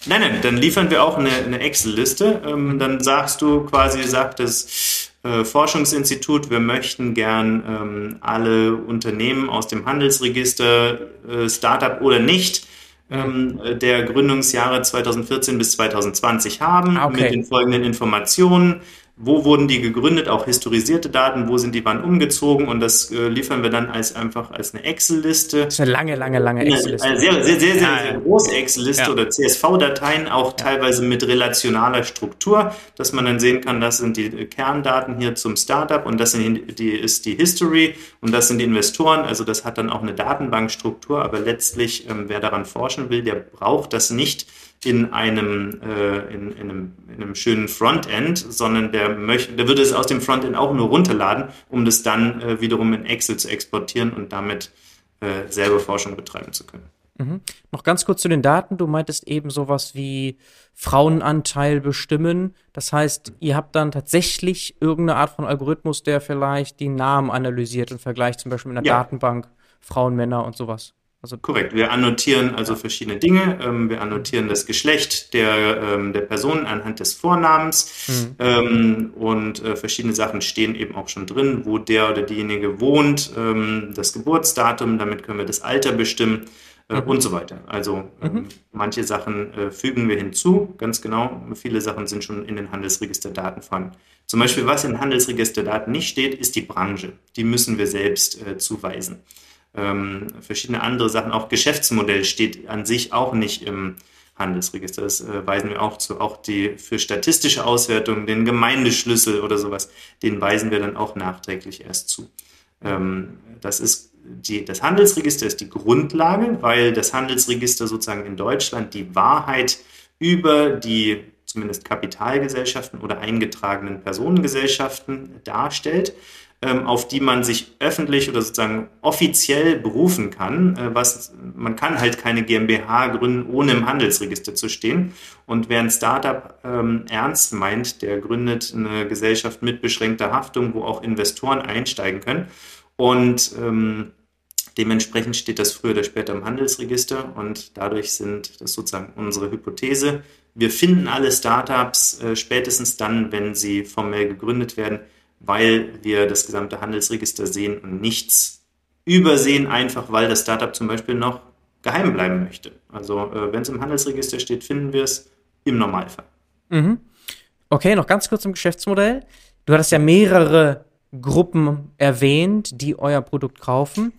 Nein, nein, dann liefern wir auch eine, eine Excel-Liste. Ähm, dann sagst du quasi, sagt das äh, Forschungsinstitut, wir möchten gern ähm, alle Unternehmen aus dem Handelsregister, äh, Startup oder nicht, ähm, der Gründungsjahre 2014 bis 2020 haben, ah, okay. mit den folgenden Informationen wo wurden die gegründet, auch historisierte Daten, wo sind die wann umgezogen und das äh, liefern wir dann als einfach als eine Excel-Liste. Das ist eine lange, lange, lange Excel-Liste. Eine sehr, sehr, sehr, sehr, sehr große Excel-Liste ja. oder CSV-Dateien, auch teilweise mit relationaler Struktur, dass man dann sehen kann, das sind die Kerndaten hier zum Startup und das sind die, ist die History und das sind die Investoren. Also das hat dann auch eine Datenbankstruktur, aber letztlich, ähm, wer daran forschen will, der braucht das nicht in einem, äh, in, in, einem, in einem schönen Frontend, sondern der möchte, der würde es aus dem Frontend auch nur runterladen, um das dann äh, wiederum in Excel zu exportieren und damit äh, selber Forschung betreiben zu können. Mhm. Noch ganz kurz zu den Daten. Du meintest eben sowas wie Frauenanteil bestimmen. Das heißt, ihr habt dann tatsächlich irgendeine Art von Algorithmus, der vielleicht die Namen analysiert und vergleicht zum Beispiel mit einer ja. Datenbank Frauen, Männer und sowas. Also Korrekt. Wir annotieren also verschiedene Dinge. Ähm, wir annotieren das Geschlecht der, ähm, der Person anhand des Vornamens. Mhm. Ähm, und äh, verschiedene Sachen stehen eben auch schon drin, wo der oder diejenige wohnt, ähm, das Geburtsdatum, damit können wir das Alter bestimmen äh, mhm. und so weiter. Also ähm, mhm. manche Sachen äh, fügen wir hinzu, ganz genau. Viele Sachen sind schon in den Handelsregisterdaten vorhanden. Zum Beispiel, was in Handelsregisterdaten nicht steht, ist die Branche. Die müssen wir selbst äh, zuweisen ähm, verschiedene andere Sachen. Auch Geschäftsmodell steht an sich auch nicht im Handelsregister. Das äh, weisen wir auch zu. Auch die für statistische Auswertung, den Gemeindeschlüssel oder sowas, den weisen wir dann auch nachträglich erst zu. Ähm, das ist die, das Handelsregister ist die Grundlage, weil das Handelsregister sozusagen in Deutschland die Wahrheit über die zumindest Kapitalgesellschaften oder eingetragenen Personengesellschaften darstellt. Ähm, auf die man sich öffentlich oder sozusagen offiziell berufen kann. Äh, was, man kann halt keine GmbH gründen, ohne im Handelsregister zu stehen. Und wer ein Startup ähm, ernst meint, der gründet eine Gesellschaft mit beschränkter Haftung, wo auch Investoren einsteigen können. Und ähm, dementsprechend steht das früher oder später im Handelsregister und dadurch sind das sozusagen unsere Hypothese. Wir finden alle Startups äh, spätestens dann, wenn sie formell gegründet werden, weil wir das gesamte Handelsregister sehen und nichts übersehen, einfach weil das Startup zum Beispiel noch geheim bleiben möchte. Also äh, wenn es im Handelsregister steht, finden wir es im Normalfall. Mhm. Okay, noch ganz kurz zum Geschäftsmodell. Du hattest ja mehrere Gruppen erwähnt, die euer Produkt kaufen.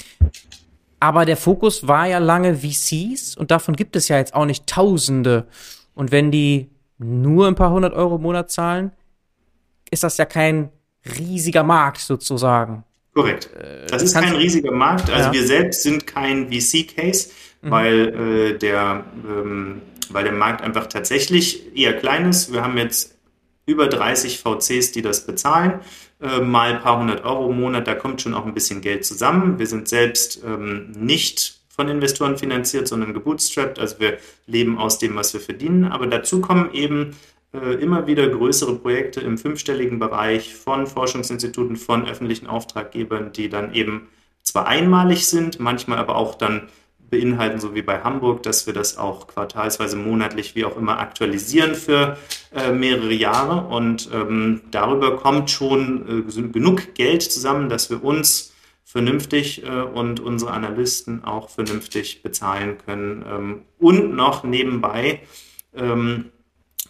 Aber der Fokus war ja lange VCs und davon gibt es ja jetzt auch nicht Tausende. Und wenn die nur ein paar hundert Euro im Monat zahlen, ist das ja kein riesiger Markt sozusagen. Korrekt. Äh, das ist kein riesiger Markt. Also ja. wir selbst sind kein VC-Case, mhm. weil, äh, der, ähm, weil der Markt einfach tatsächlich eher klein ist. Wir haben jetzt über 30 VCs, die das bezahlen, äh, mal ein paar hundert Euro im Monat. Da kommt schon auch ein bisschen Geld zusammen. Wir sind selbst ähm, nicht von Investoren finanziert, sondern gebootstrapped. Also wir leben aus dem, was wir verdienen. Aber dazu kommen eben immer wieder größere Projekte im fünfstelligen Bereich von Forschungsinstituten, von öffentlichen Auftraggebern, die dann eben zwar einmalig sind, manchmal aber auch dann beinhalten, so wie bei Hamburg, dass wir das auch quartalsweise, monatlich, wie auch immer aktualisieren für äh, mehrere Jahre. Und ähm, darüber kommt schon äh, genug Geld zusammen, dass wir uns vernünftig äh, und unsere Analysten auch vernünftig bezahlen können. Ähm, und noch nebenbei ähm,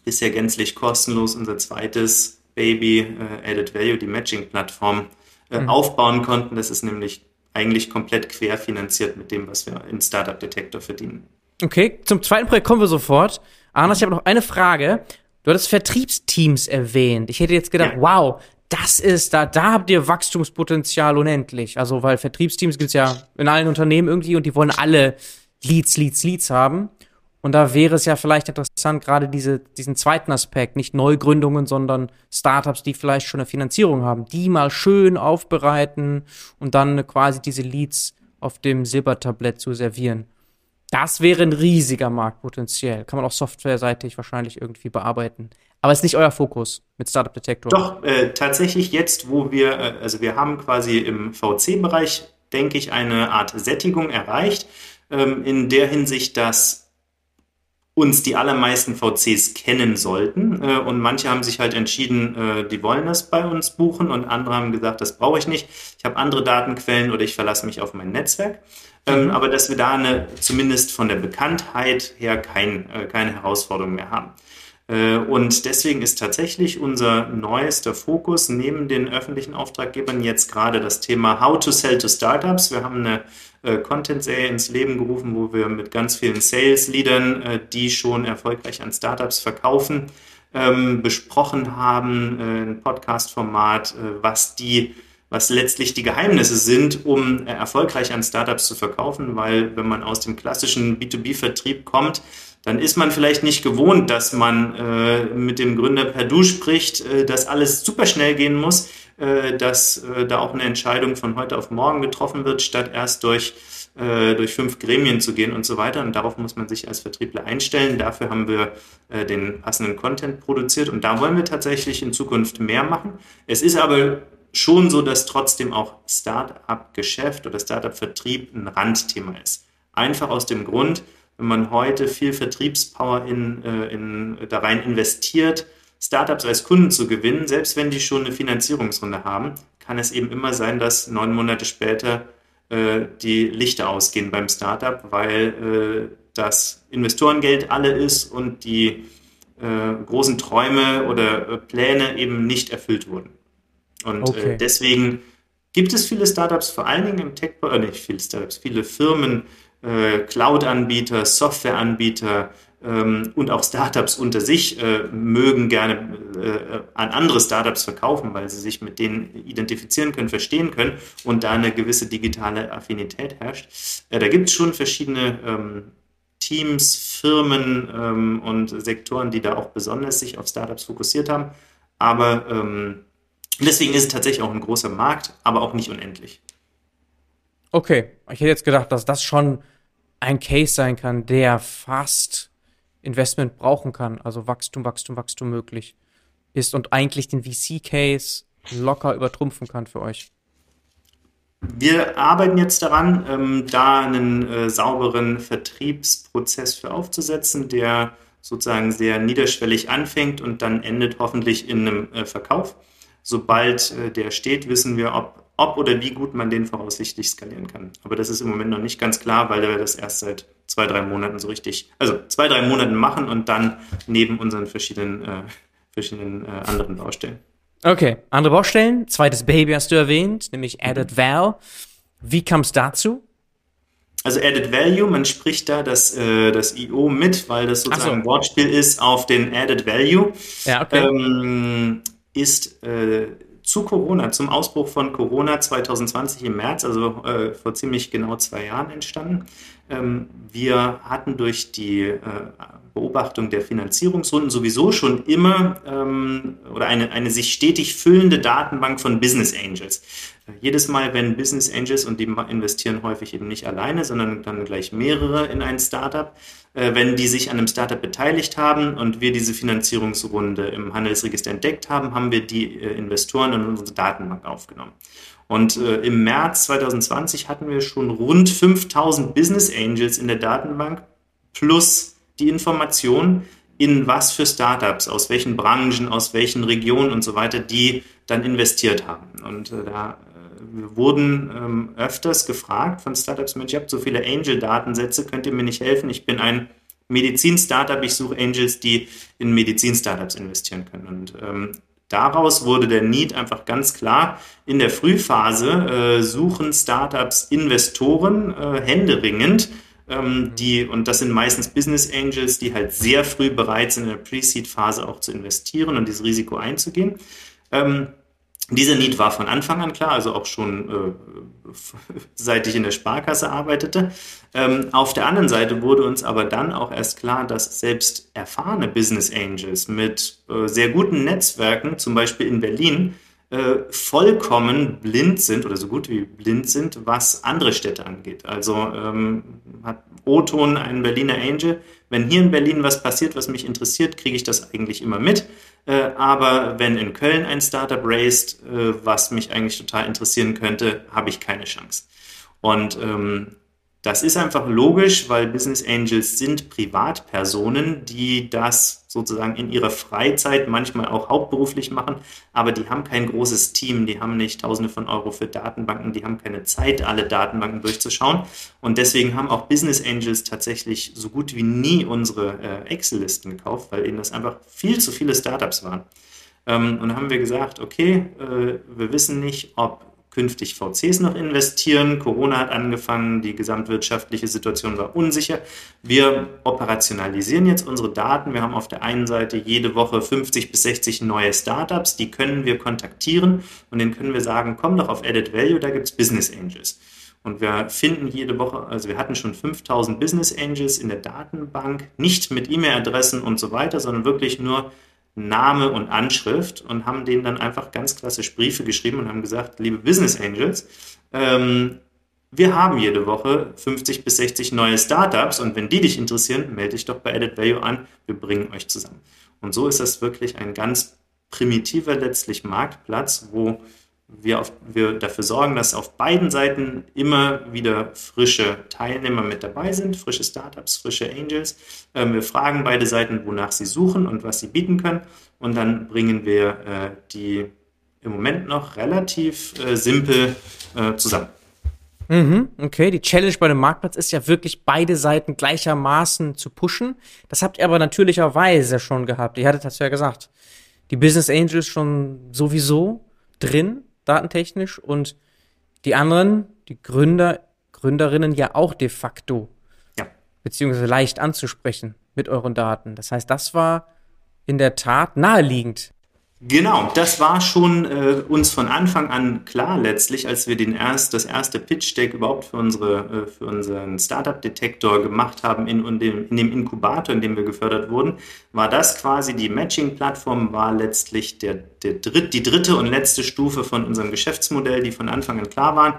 bisher gänzlich kostenlos unser zweites Baby äh, Added Value, die Matching-Plattform, äh, mhm. aufbauen konnten. Das ist nämlich eigentlich komplett querfinanziert mit dem, was wir in Startup Detector verdienen. Okay, zum zweiten Projekt kommen wir sofort. Arnas, ich habe noch eine Frage. Du hattest Vertriebsteams erwähnt. Ich hätte jetzt gedacht, ja. wow, das ist da, da habt ihr Wachstumspotenzial unendlich. Also, weil Vertriebsteams gibt es ja in allen Unternehmen irgendwie und die wollen alle Leads, Leads, Leads haben. Und da wäre es ja vielleicht interessant, gerade diese, diesen zweiten Aspekt, nicht Neugründungen, sondern Startups, die vielleicht schon eine Finanzierung haben, die mal schön aufbereiten und dann quasi diese Leads auf dem Silbertablett zu servieren. Das wäre ein riesiger Markt potenziell. Kann man auch softwareseitig wahrscheinlich irgendwie bearbeiten. Aber ist nicht euer Fokus mit Startup Detector. Doch, äh, tatsächlich jetzt, wo wir, äh, also wir haben quasi im VC-Bereich, denke ich, eine Art Sättigung erreicht, ähm, in der Hinsicht, dass uns die allermeisten VCs kennen sollten. Äh, und manche haben sich halt entschieden, äh, die wollen das bei uns buchen und andere haben gesagt, das brauche ich nicht. Ich habe andere Datenquellen oder ich verlasse mich auf mein Netzwerk. Ähm, mhm. Aber dass wir da eine, zumindest von der Bekanntheit her kein, äh, keine Herausforderung mehr haben. Und deswegen ist tatsächlich unser neuester Fokus neben den öffentlichen Auftraggebern jetzt gerade das Thema How to Sell to Startups. Wir haben eine äh, Content-Serie ins Leben gerufen, wo wir mit ganz vielen Sales-Leadern, äh, die schon erfolgreich an Startups verkaufen, ähm, besprochen haben, äh, ein Podcast-Format, äh, was die was letztlich die Geheimnisse sind, um äh, erfolgreich an Startups zu verkaufen, weil wenn man aus dem klassischen B2B-Vertrieb kommt, dann ist man vielleicht nicht gewohnt, dass man äh, mit dem Gründer per Du spricht, äh, dass alles super schnell gehen muss, äh, dass äh, da auch eine Entscheidung von heute auf morgen getroffen wird, statt erst durch, äh, durch fünf Gremien zu gehen und so weiter. Und darauf muss man sich als Vertriebler einstellen. Dafür haben wir den passenden Content produziert und da wollen wir tatsächlich in Zukunft mehr machen. Es ist aber schon so, dass trotzdem auch Start-up-Geschäft oder Start-up-Vertrieb ein Randthema ist. Einfach aus dem Grund, wenn man heute viel Vertriebspower in, in, da rein investiert, Startups als Kunden zu gewinnen, selbst wenn die schon eine Finanzierungsrunde haben, kann es eben immer sein, dass neun Monate später äh, die Lichter ausgehen beim Startup, weil äh, das Investorengeld alle ist und die äh, großen Träume oder äh, Pläne eben nicht erfüllt wurden. Und äh, okay. deswegen gibt es viele Startups, vor allen Dingen im Tech, äh, nicht viele Startups, viele Firmen, Cloud-Anbieter, Software-Anbieter, ähm, und auch Startups unter sich äh, mögen gerne äh, an andere Startups verkaufen, weil sie sich mit denen identifizieren können, verstehen können und da eine gewisse digitale Affinität herrscht. Äh, da gibt es schon verschiedene ähm, Teams, Firmen ähm, und Sektoren, die da auch besonders sich auf Startups fokussiert haben. Aber ähm, deswegen ist es tatsächlich auch ein großer Markt, aber auch nicht unendlich. Okay, ich hätte jetzt gedacht, dass das schon ein Case sein kann, der fast Investment brauchen kann, also Wachstum, Wachstum, Wachstum möglich ist und eigentlich den VC-Case locker übertrumpfen kann für euch? Wir arbeiten jetzt daran, ähm, da einen äh, sauberen Vertriebsprozess für aufzusetzen, der sozusagen sehr niederschwellig anfängt und dann endet hoffentlich in einem äh, Verkauf. Sobald äh, der steht, wissen wir, ob ob oder wie gut man den voraussichtlich skalieren kann. Aber das ist im Moment noch nicht ganz klar, weil wir das erst seit zwei, drei Monaten so richtig, also zwei, drei Monaten machen und dann neben unseren verschiedenen, äh, verschiedenen äh, anderen Baustellen. Okay, andere Baustellen. Zweites Baby hast du erwähnt, nämlich Added Value. Wie kam es dazu? Also Added Value, man spricht da das, äh, das IO mit, weil das sozusagen so. ein Wortspiel ist auf den Added Value. Ja, okay. Ähm, ist äh, zu Corona, zum Ausbruch von Corona 2020 im März, also äh, vor ziemlich genau zwei Jahren entstanden. Ähm, wir hatten durch die äh, Beobachtung der Finanzierungsrunden sowieso schon immer ähm, oder eine, eine sich stetig füllende Datenbank von Business Angels. Jedes Mal, wenn Business Angels, und die investieren häufig eben nicht alleine, sondern dann gleich mehrere in ein Startup, äh, wenn die sich an einem Startup beteiligt haben und wir diese Finanzierungsrunde im Handelsregister entdeckt haben, haben wir die äh, Investoren in unsere Datenbank aufgenommen. Und äh, im März 2020 hatten wir schon rund 5000 Business Angels in der Datenbank plus die Information, in was für Startups, aus welchen Branchen, aus welchen Regionen und so weiter, die dann investiert haben. Und äh, da wir wurden ähm, öfters gefragt von Startups, Mensch, ihr habt so viele Angel-Datensätze, könnt ihr mir nicht helfen? Ich bin ein Medizin-Startup, ich suche Angels, die in Medizin-Startups investieren können. Und ähm, daraus wurde der Need einfach ganz klar. In der Frühphase äh, suchen Startups Investoren äh, händeringend, ähm, die, und das sind meistens Business Angels, die halt sehr früh bereit sind, in der Pre-Seed-Phase auch zu investieren und dieses Risiko einzugehen. Ähm, Dieser Need war von Anfang an klar, also auch schon äh, seit ich in der Sparkasse arbeitete. Ähm, auf der anderen Seite wurde uns aber dann auch erst klar, dass selbst erfahrene Business Angels mit äh, sehr guten Netzwerken, zum Beispiel in Berlin, äh, vollkommen blind sind oder so gut wie blind sind, was andere Städte angeht. Also ähm, hat O-Ton ein Berliner Angel. Wenn hier in Berlin was passiert, was mich interessiert, kriege ich das eigentlich immer mit. Äh, aber wenn in Köln ein Startup raised, äh, was mich eigentlich total interessieren könnte, habe ich keine Chance. Und ähm, das ist einfach logisch, weil Business Angels sind Privatpersonen, die das sozusagen in ihrer Freizeit manchmal auch hauptberuflich machen, aber die haben kein großes Team, die haben nicht Tausende von Euro für Datenbanken, die haben keine Zeit, alle Datenbanken durchzuschauen. Und deswegen haben auch Business Angels tatsächlich so gut wie nie unsere äh, Excel-Listen gekauft, weil ihnen das einfach viel zu viele Startups waren. Ähm, und haben wir gesagt, okay, äh, wir wissen nicht, ob künftig VCs noch investieren. Corona hat angefangen, die gesamtwirtschaftliche Situation war unsicher. Wir operationalisieren jetzt unsere Daten. Wir haben auf der einen Seite jede Woche 50 bis 60 neue Startups, die können wir kontaktieren und denen können wir sagen, komm doch auf Added Value, da gibt es Business Angels. Und wir finden jede Woche, also wir hatten schon 5000 Business Angels in der Datenbank, nicht mit E-Mail-Adressen und so weiter, sondern wirklich nur Name und Anschrift und haben denen dann einfach ganz klassisch Briefe geschrieben und haben gesagt, liebe Business Angels, ähm, wir haben jede Woche 50 bis 60 neue Startups und wenn die dich interessieren, melde dich doch bei Added Value an, wir bringen euch zusammen. Und so ist das wirklich ein ganz primitiver letztlich Marktplatz, wo wir, auf, wir dafür sorgen, dass auf beiden Seiten immer wieder frische Teilnehmer mit dabei sind, frische Startups, frische Angels. Ähm, wir fragen beide Seiten, wonach sie suchen und was sie bieten können. Und dann bringen wir äh, die im Moment noch relativ äh, simpel äh, zusammen. Mhm, okay, die Challenge bei dem Marktplatz ist ja wirklich beide Seiten gleichermaßen zu pushen. Das habt ihr aber natürlicherweise schon gehabt. Ihr hattet das ja gesagt. Die Business Angels schon sowieso drin datentechnisch und die anderen, die Gründer, Gründerinnen ja auch de facto. Ja. Beziehungsweise leicht anzusprechen mit euren Daten. Das heißt, das war in der Tat naheliegend. Genau, das war schon äh, uns von Anfang an klar letztlich, als wir den erst, das erste Pitch-Deck überhaupt für, unsere, äh, für unseren Startup-Detektor gemacht haben in, in, dem, in dem Inkubator, in dem wir gefördert wurden, war das quasi die Matching-Plattform, war letztlich der, der dritt, die dritte und letzte Stufe von unserem Geschäftsmodell, die von Anfang an klar waren,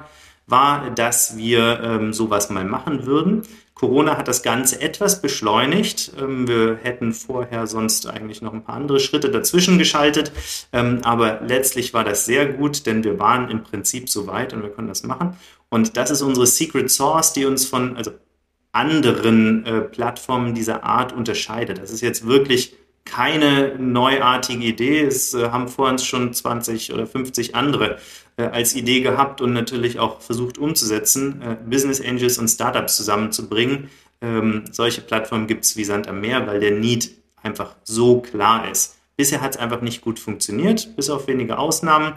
war, dass wir ähm, sowas mal machen würden. Corona hat das Ganze etwas beschleunigt. Ähm, wir hätten vorher sonst eigentlich noch ein paar andere Schritte dazwischen geschaltet. Ähm, aber letztlich war das sehr gut, denn wir waren im Prinzip so weit und wir können das machen. Und das ist unsere Secret Source, die uns von also anderen äh, Plattformen dieser Art unterscheidet. Das ist jetzt wirklich keine neuartige Idee. Es äh, haben vor uns schon 20 oder 50 andere äh, als Idee gehabt und natürlich auch versucht umzusetzen, äh, Business Angels und Startups zusammenzubringen. Ähm, solche Plattformen gibt es wie Sand am Meer, weil der Need einfach so klar ist. Bisher hat es einfach nicht gut funktioniert, bis auf wenige Ausnahmen,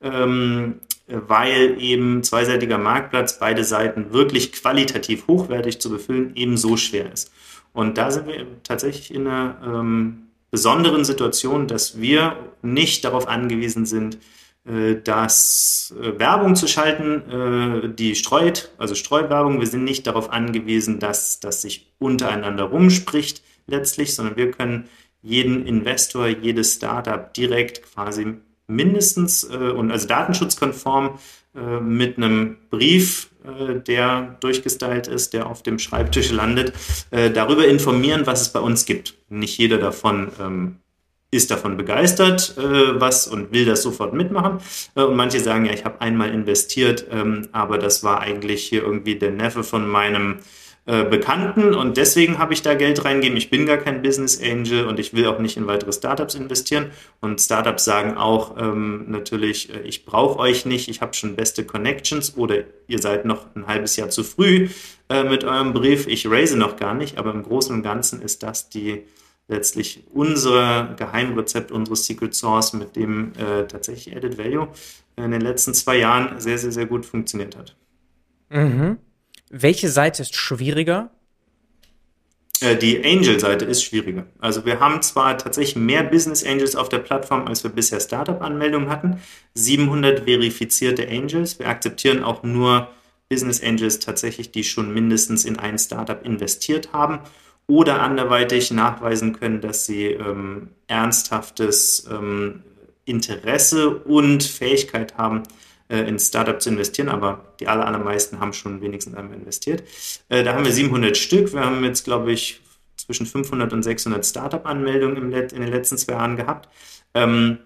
ähm, weil eben zweiseitiger Marktplatz, beide Seiten wirklich qualitativ hochwertig zu befüllen, eben so schwer ist. Und da sind wir tatsächlich in einer ähm, besonderen Situation, dass wir nicht darauf angewiesen sind, äh, dass äh, Werbung zu schalten, äh, die streut, also Streuwerbung. Wir sind nicht darauf angewiesen, dass das sich untereinander rumspricht letztlich, sondern wir können jeden Investor, jedes Startup direkt quasi mindestens und also datenschutzkonform mit einem Brief, der durchgestylt ist, der auf dem Schreibtisch landet, darüber informieren, was es bei uns gibt. Nicht jeder davon ähm, ist davon begeistert, äh, was und will das sofort mitmachen. Äh, und manche sagen, ja, ich habe einmal investiert, ähm, aber das war eigentlich hier irgendwie der Neffe von meinem äh, Bekannten und deswegen habe ich da Geld reingegeben. Ich bin gar kein Business Angel und ich will auch nicht in weitere Startups investieren. Und Startups sagen auch ähm, natürlich, äh, ich brauche euch nicht, ich habe schon beste Connections oder ihr seid noch ein halbes Jahr zu früh äh, mit eurem Brief, ich raise noch gar nicht, aber im Großen und Ganzen ist das die letztlich unser Geheimrezept, unsere Secret Source, mit dem äh, tatsächlich Added Value in den letzten zwei Jahren sehr, sehr, sehr gut funktioniert hat. Mhm. Welche Seite ist schwieriger? Äh, die Angel-Seite ist schwieriger. Also wir haben zwar tatsächlich mehr Business Angels auf der Plattform, als wir bisher Startup-Anmeldungen hatten. 700 verifizierte Angels. Wir akzeptieren auch nur Business Angels tatsächlich, die schon mindestens in ein Startup investiert haben oder anderweitig nachweisen können, dass sie ähm, ernsthaftes ähm, Interesse und Fähigkeit haben, in Startup zu investieren, aber die aller, allermeisten haben schon wenigstens einmal investiert. Äh, da haben wir 700 Stück. Wir haben jetzt, glaube ich, zwischen 500 und 600 Startup-Anmeldungen in den letzten zwei Jahren gehabt. Ähm,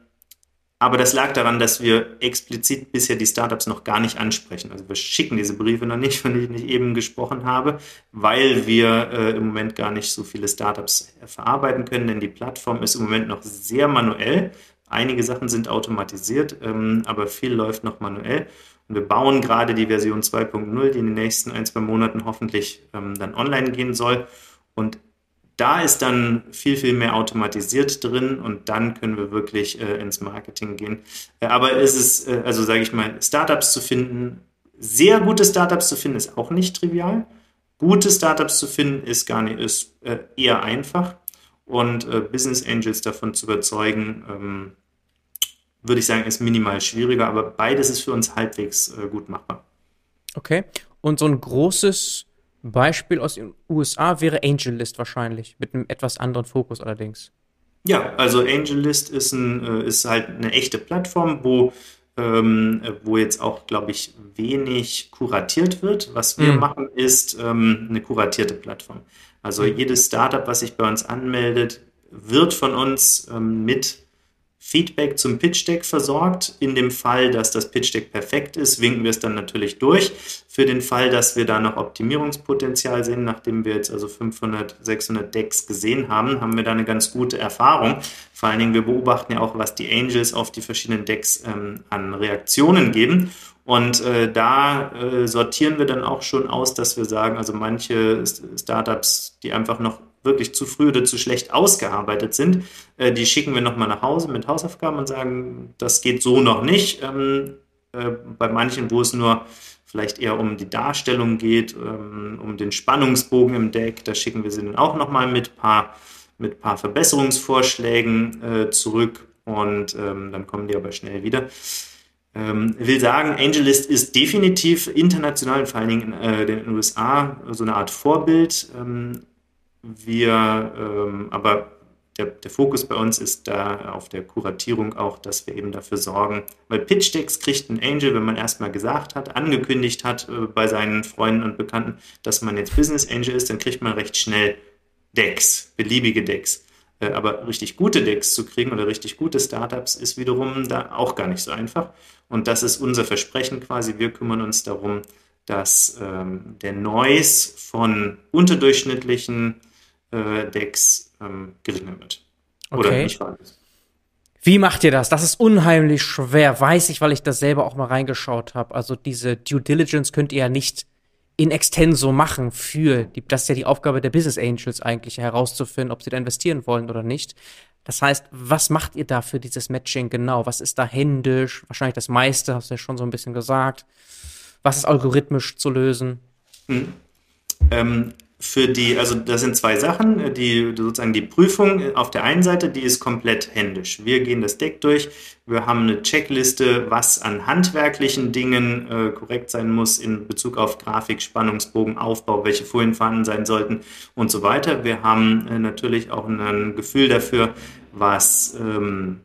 aber das lag daran, dass wir explizit bisher die Startups noch gar nicht ansprechen. Also wir schicken diese Briefe noch nicht, von denen ich eben gesprochen habe, weil wir äh, im Moment gar nicht so viele Startups verarbeiten können, denn die Plattform ist im Moment noch sehr manuell. Einige Sachen sind automatisiert, ähm, aber viel läuft noch manuell. Und wir bauen gerade die Version 2.0, die in den nächsten ein, zwei Monaten hoffentlich ähm, dann online gehen soll. Und da ist dann viel, viel mehr automatisiert drin und dann können wir wirklich äh, ins Marketing gehen. Äh, aber es ist, äh, also sage ich mal, Startups zu finden, sehr gute Startups zu finden, ist auch nicht trivial. Gute Startups zu finden, ist gar nicht, ist äh, eher einfach. Und äh, Business Angels davon zu überzeugen, ähm, würde ich sagen, ist minimal schwieriger, aber beides ist für uns halbwegs äh, gut machbar. Okay. Und so ein großes Beispiel aus den USA wäre AngelList wahrscheinlich, mit einem etwas anderen Fokus allerdings. Ja, also AngelList ist, ein, äh, ist halt eine echte Plattform, wo, ähm, wo jetzt auch, glaube ich, wenig kuratiert wird. Was wir mhm. machen, ist ähm, eine kuratierte Plattform. Also mhm. jedes Startup, was sich bei uns anmeldet, wird von uns ähm, mit Feedback zum Pitch Deck versorgt. In dem Fall, dass das Pitch Deck perfekt ist, winken wir es dann natürlich durch. Für den Fall, dass wir da noch Optimierungspotenzial sehen, nachdem wir jetzt also 500, 600 Decks gesehen haben, haben wir da eine ganz gute Erfahrung. Vor allen Dingen, wir beobachten ja auch, was die Angels auf die verschiedenen Decks ähm, an Reaktionen geben. Und äh, da äh, sortieren wir dann auch schon aus, dass wir sagen, also manche Startups, die einfach noch wirklich zu früh oder zu schlecht ausgearbeitet sind, äh, die schicken wir nochmal nach Hause mit Hausaufgaben und sagen, das geht so noch nicht. Ähm, äh, bei manchen, wo es nur vielleicht eher um die Darstellung geht, ähm, um den Spannungsbogen im Deck, da schicken wir sie dann auch nochmal mit paar, mit paar Verbesserungsvorschlägen äh, zurück und ähm, dann kommen die aber schnell wieder. Ähm, will sagen, AngelList ist definitiv international, vor allen Dingen in äh, den USA, so eine Art Vorbild. Ähm, wir, ähm, aber der, der, Fokus bei uns ist da auf der Kuratierung auch, dass wir eben dafür sorgen, weil Pitch Decks kriegt ein Angel, wenn man erstmal gesagt hat, angekündigt hat äh, bei seinen Freunden und Bekannten, dass man jetzt Business Angel ist, dann kriegt man recht schnell Decks, beliebige Decks. Äh, aber richtig gute Decks zu kriegen oder richtig gute Startups ist wiederum da auch gar nicht so einfach. Und das ist unser Versprechen quasi. Wir kümmern uns darum, dass ähm, der Noise von unterdurchschnittlichen äh, Decks ähm, geringer wird. Oder okay. ist. Wie macht ihr das? Das ist unheimlich schwer, weiß ich, weil ich das selber auch mal reingeschaut habe. Also diese Due Diligence könnt ihr ja nicht in extenso machen für die, das ist ja die Aufgabe der Business Angels eigentlich herauszufinden, ob sie da investieren wollen oder nicht. Das heißt, was macht ihr da für dieses Matching genau? Was ist da händisch? Wahrscheinlich das meiste, hast du ja schon so ein bisschen gesagt. Was ist algorithmisch zu lösen? Hm. Ähm, für die, also das sind zwei Sachen. Die sozusagen die Prüfung auf der einen Seite, die ist komplett händisch. Wir gehen das Deck durch, wir haben eine Checkliste, was an handwerklichen Dingen äh, korrekt sein muss in Bezug auf Grafik, Spannungsbogen, Aufbau, welche Folien vorhanden sein sollten und so weiter. Wir haben äh, natürlich auch ein Gefühl dafür, was ähm,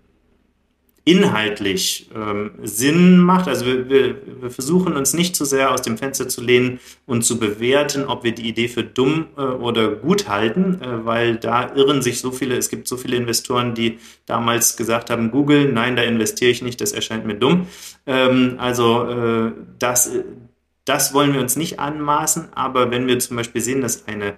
inhaltlich ähm, Sinn macht. Also wir, wir, wir, versuchen uns nicht zu sehr aus dem Fenster zu lehnen und zu bewerten, ob wir die Idee für dumm äh, oder gut halten, äh, weil da irren sich so viele, es gibt so viele Investoren, die damals gesagt haben, Google, nein, da investiere ich nicht, das erscheint mir dumm. Ähm, also äh, das, das wollen wir uns nicht anmaßen, aber wenn wir zum Beispiel sehen, dass eine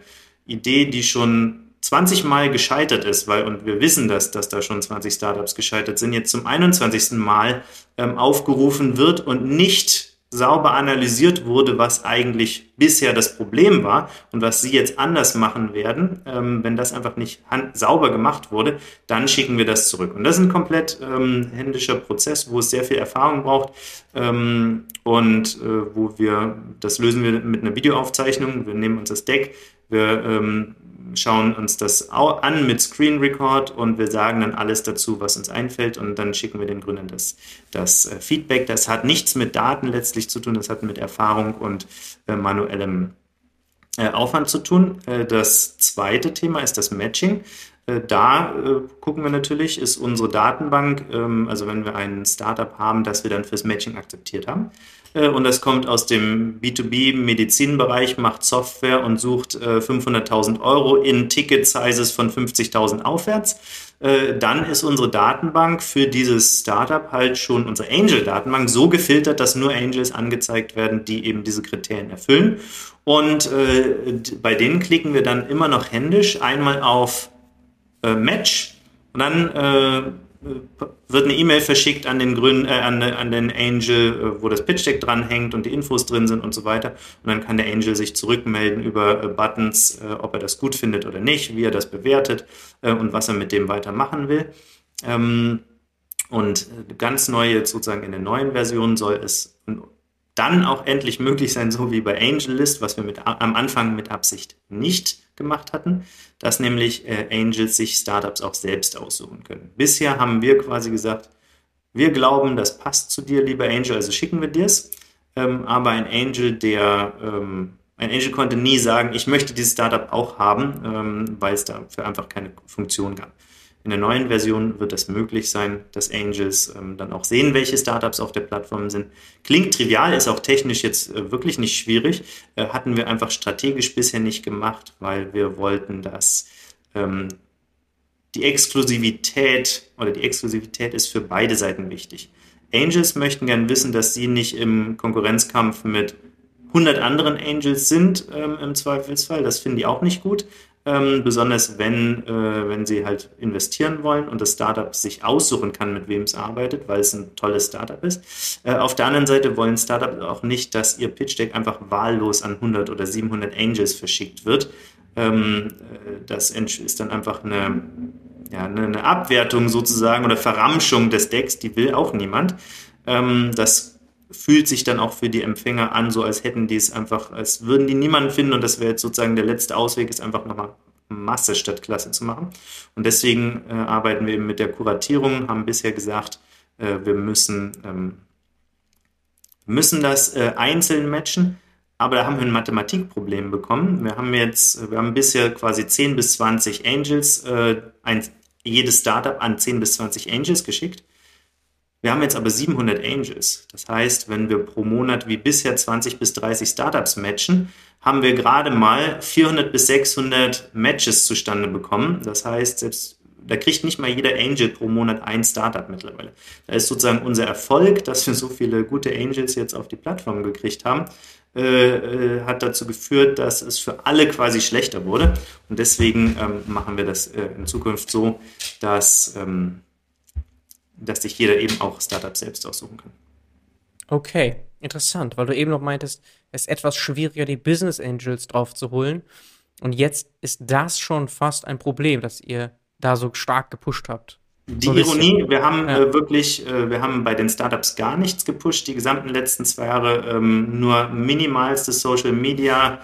Idee, die schon 20 Mal gescheitert ist, weil, und wir wissen das, dass da schon 20 Startups gescheitert sind, jetzt zum 21. Mal ähm, aufgerufen wird und nicht sauber analysiert wurde, was eigentlich bisher das Problem war und was sie jetzt anders machen werden, ähm, wenn das einfach nicht sauber gemacht wurde, dann schicken wir das zurück. Und das ist ein komplett ähm, händischer Prozess, wo es sehr viel Erfahrung braucht ähm, und äh, wo wir, das lösen wir mit einer Videoaufzeichnung, wir nehmen uns das Deck, wir ähm, schauen uns das an mit Screen Record und wir sagen dann alles dazu, was uns einfällt und dann schicken wir den Gründern das, das äh, Feedback. Das hat nichts mit Daten letztlich zu tun, das hat mit Erfahrung und äh, manuellem äh, Aufwand zu tun. Äh, das zweite Thema ist das Matching. Äh, da äh, gucken wir natürlich, ist unsere Datenbank, ähm, also wenn wir ein Startup haben, das wir dann fürs Matching akzeptiert haben. Äh, und das kommt aus dem B2B-Medizinbereich, macht Software und sucht 500.000 Euro in Ticket-Sizes von 50.000 aufwärts. Dann ist unsere Datenbank für dieses Startup halt schon unsere Angel-Datenbank so gefiltert, dass nur Angels angezeigt werden, die eben diese Kriterien erfüllen. Und bei denen klicken wir dann immer noch händisch einmal auf äh, Match und dann äh, wird eine E-Mail verschickt an den, Grün, äh, an, an, den Angel, äh, wo das Pitch Deck dranhängt und die Infos drin sind und so weiter. Und dann kann der Angel sich zurückmelden über äh, Buttons, äh, ob er das gut findet oder nicht, wie er das bewertet äh, und was er mit dem weitermachen will. Ähm, und ganz neu jetzt sozusagen in der neuen Version soll es dann auch endlich möglich sein, so wie bei AngelList, was wir mit, am Anfang mit Absicht nicht gemacht hatten, dass nämlich äh, Angels sich Startups auch selbst aussuchen können. Bisher haben wir quasi gesagt, wir glauben, das passt zu dir, lieber Angel, also schicken wir dir's. Ähm, aber ein Angel, der ähm, ein Angel konnte nie sagen, ich möchte dieses Startup auch haben, ähm, weil es dafür einfach keine Funktion gab. In der neuen Version wird es möglich sein, dass Angels ähm, dann auch sehen, welche Startups auf der Plattform sind. Klingt trivial, ist auch technisch jetzt äh, wirklich nicht schwierig. Äh, hatten wir einfach strategisch bisher nicht gemacht, weil wir wollten, dass ähm, die Exklusivität oder die Exklusivität ist für beide Seiten wichtig. Angels möchten gern wissen, dass sie nicht im Konkurrenzkampf mit 100 anderen Angels sind ähm, im Zweifelsfall. Das finden die auch nicht gut ähm, besonders wenn, äh, wenn sie halt investieren wollen und das Startup sich aussuchen kann, mit wem es arbeitet, weil es ein tolles Startup ist. Äh, auf der anderen Seite wollen Startups auch nicht, dass ihr Pitch Deck einfach wahllos an 100 oder 700 Angels verschickt wird. Ähm, äh, das ist dann einfach eine, ja, eine Abwertung sozusagen oder Verramschung des Decks, die will auch niemand. Ähm, das fühlt sich dann auch für die Empfänger an, so als hätten die es einfach, als würden die niemanden finden und das wäre jetzt sozusagen der letzte Ausweg, ist einfach nochmal Masse statt Klasse zu machen. Und deswegen äh, arbeiten wir eben mit der Kuratierung, haben bisher gesagt, äh, wir müssen, ähm, müssen das äh, einzeln matchen, aber da haben wir ein Mathematikproblem bekommen. Wir haben jetzt, wir haben bisher quasi 10 bis 20 Angels, äh, ein, jedes Startup an 10 bis 20 Angels geschickt. Wir haben jetzt aber 700 Angels. Das heißt, wenn wir pro Monat wie bisher 20 bis 30 Startups matchen, haben wir gerade mal 400 bis 600 Matches zustande bekommen. Das heißt, selbst da kriegt nicht mal jeder Angel pro Monat ein Startup mittlerweile. Da ist sozusagen unser Erfolg, dass wir so viele gute Angels jetzt auf die Plattform gekriegt haben, äh, äh, hat dazu geführt, dass es für alle quasi schlechter wurde. Und deswegen ähm, machen wir das äh, in Zukunft so, dass ähm, dass sich jeder eben auch Startups selbst aussuchen kann. Okay, interessant, weil du eben noch meintest, es ist etwas schwieriger, die Business Angels drauf zu holen. Und jetzt ist das schon fast ein Problem, dass ihr da so stark gepusht habt. Die so Ironie, wir haben ja. äh, wirklich, äh, wir haben bei den Startups gar nichts gepusht, die gesamten letzten zwei Jahre ähm, nur minimalste Social Media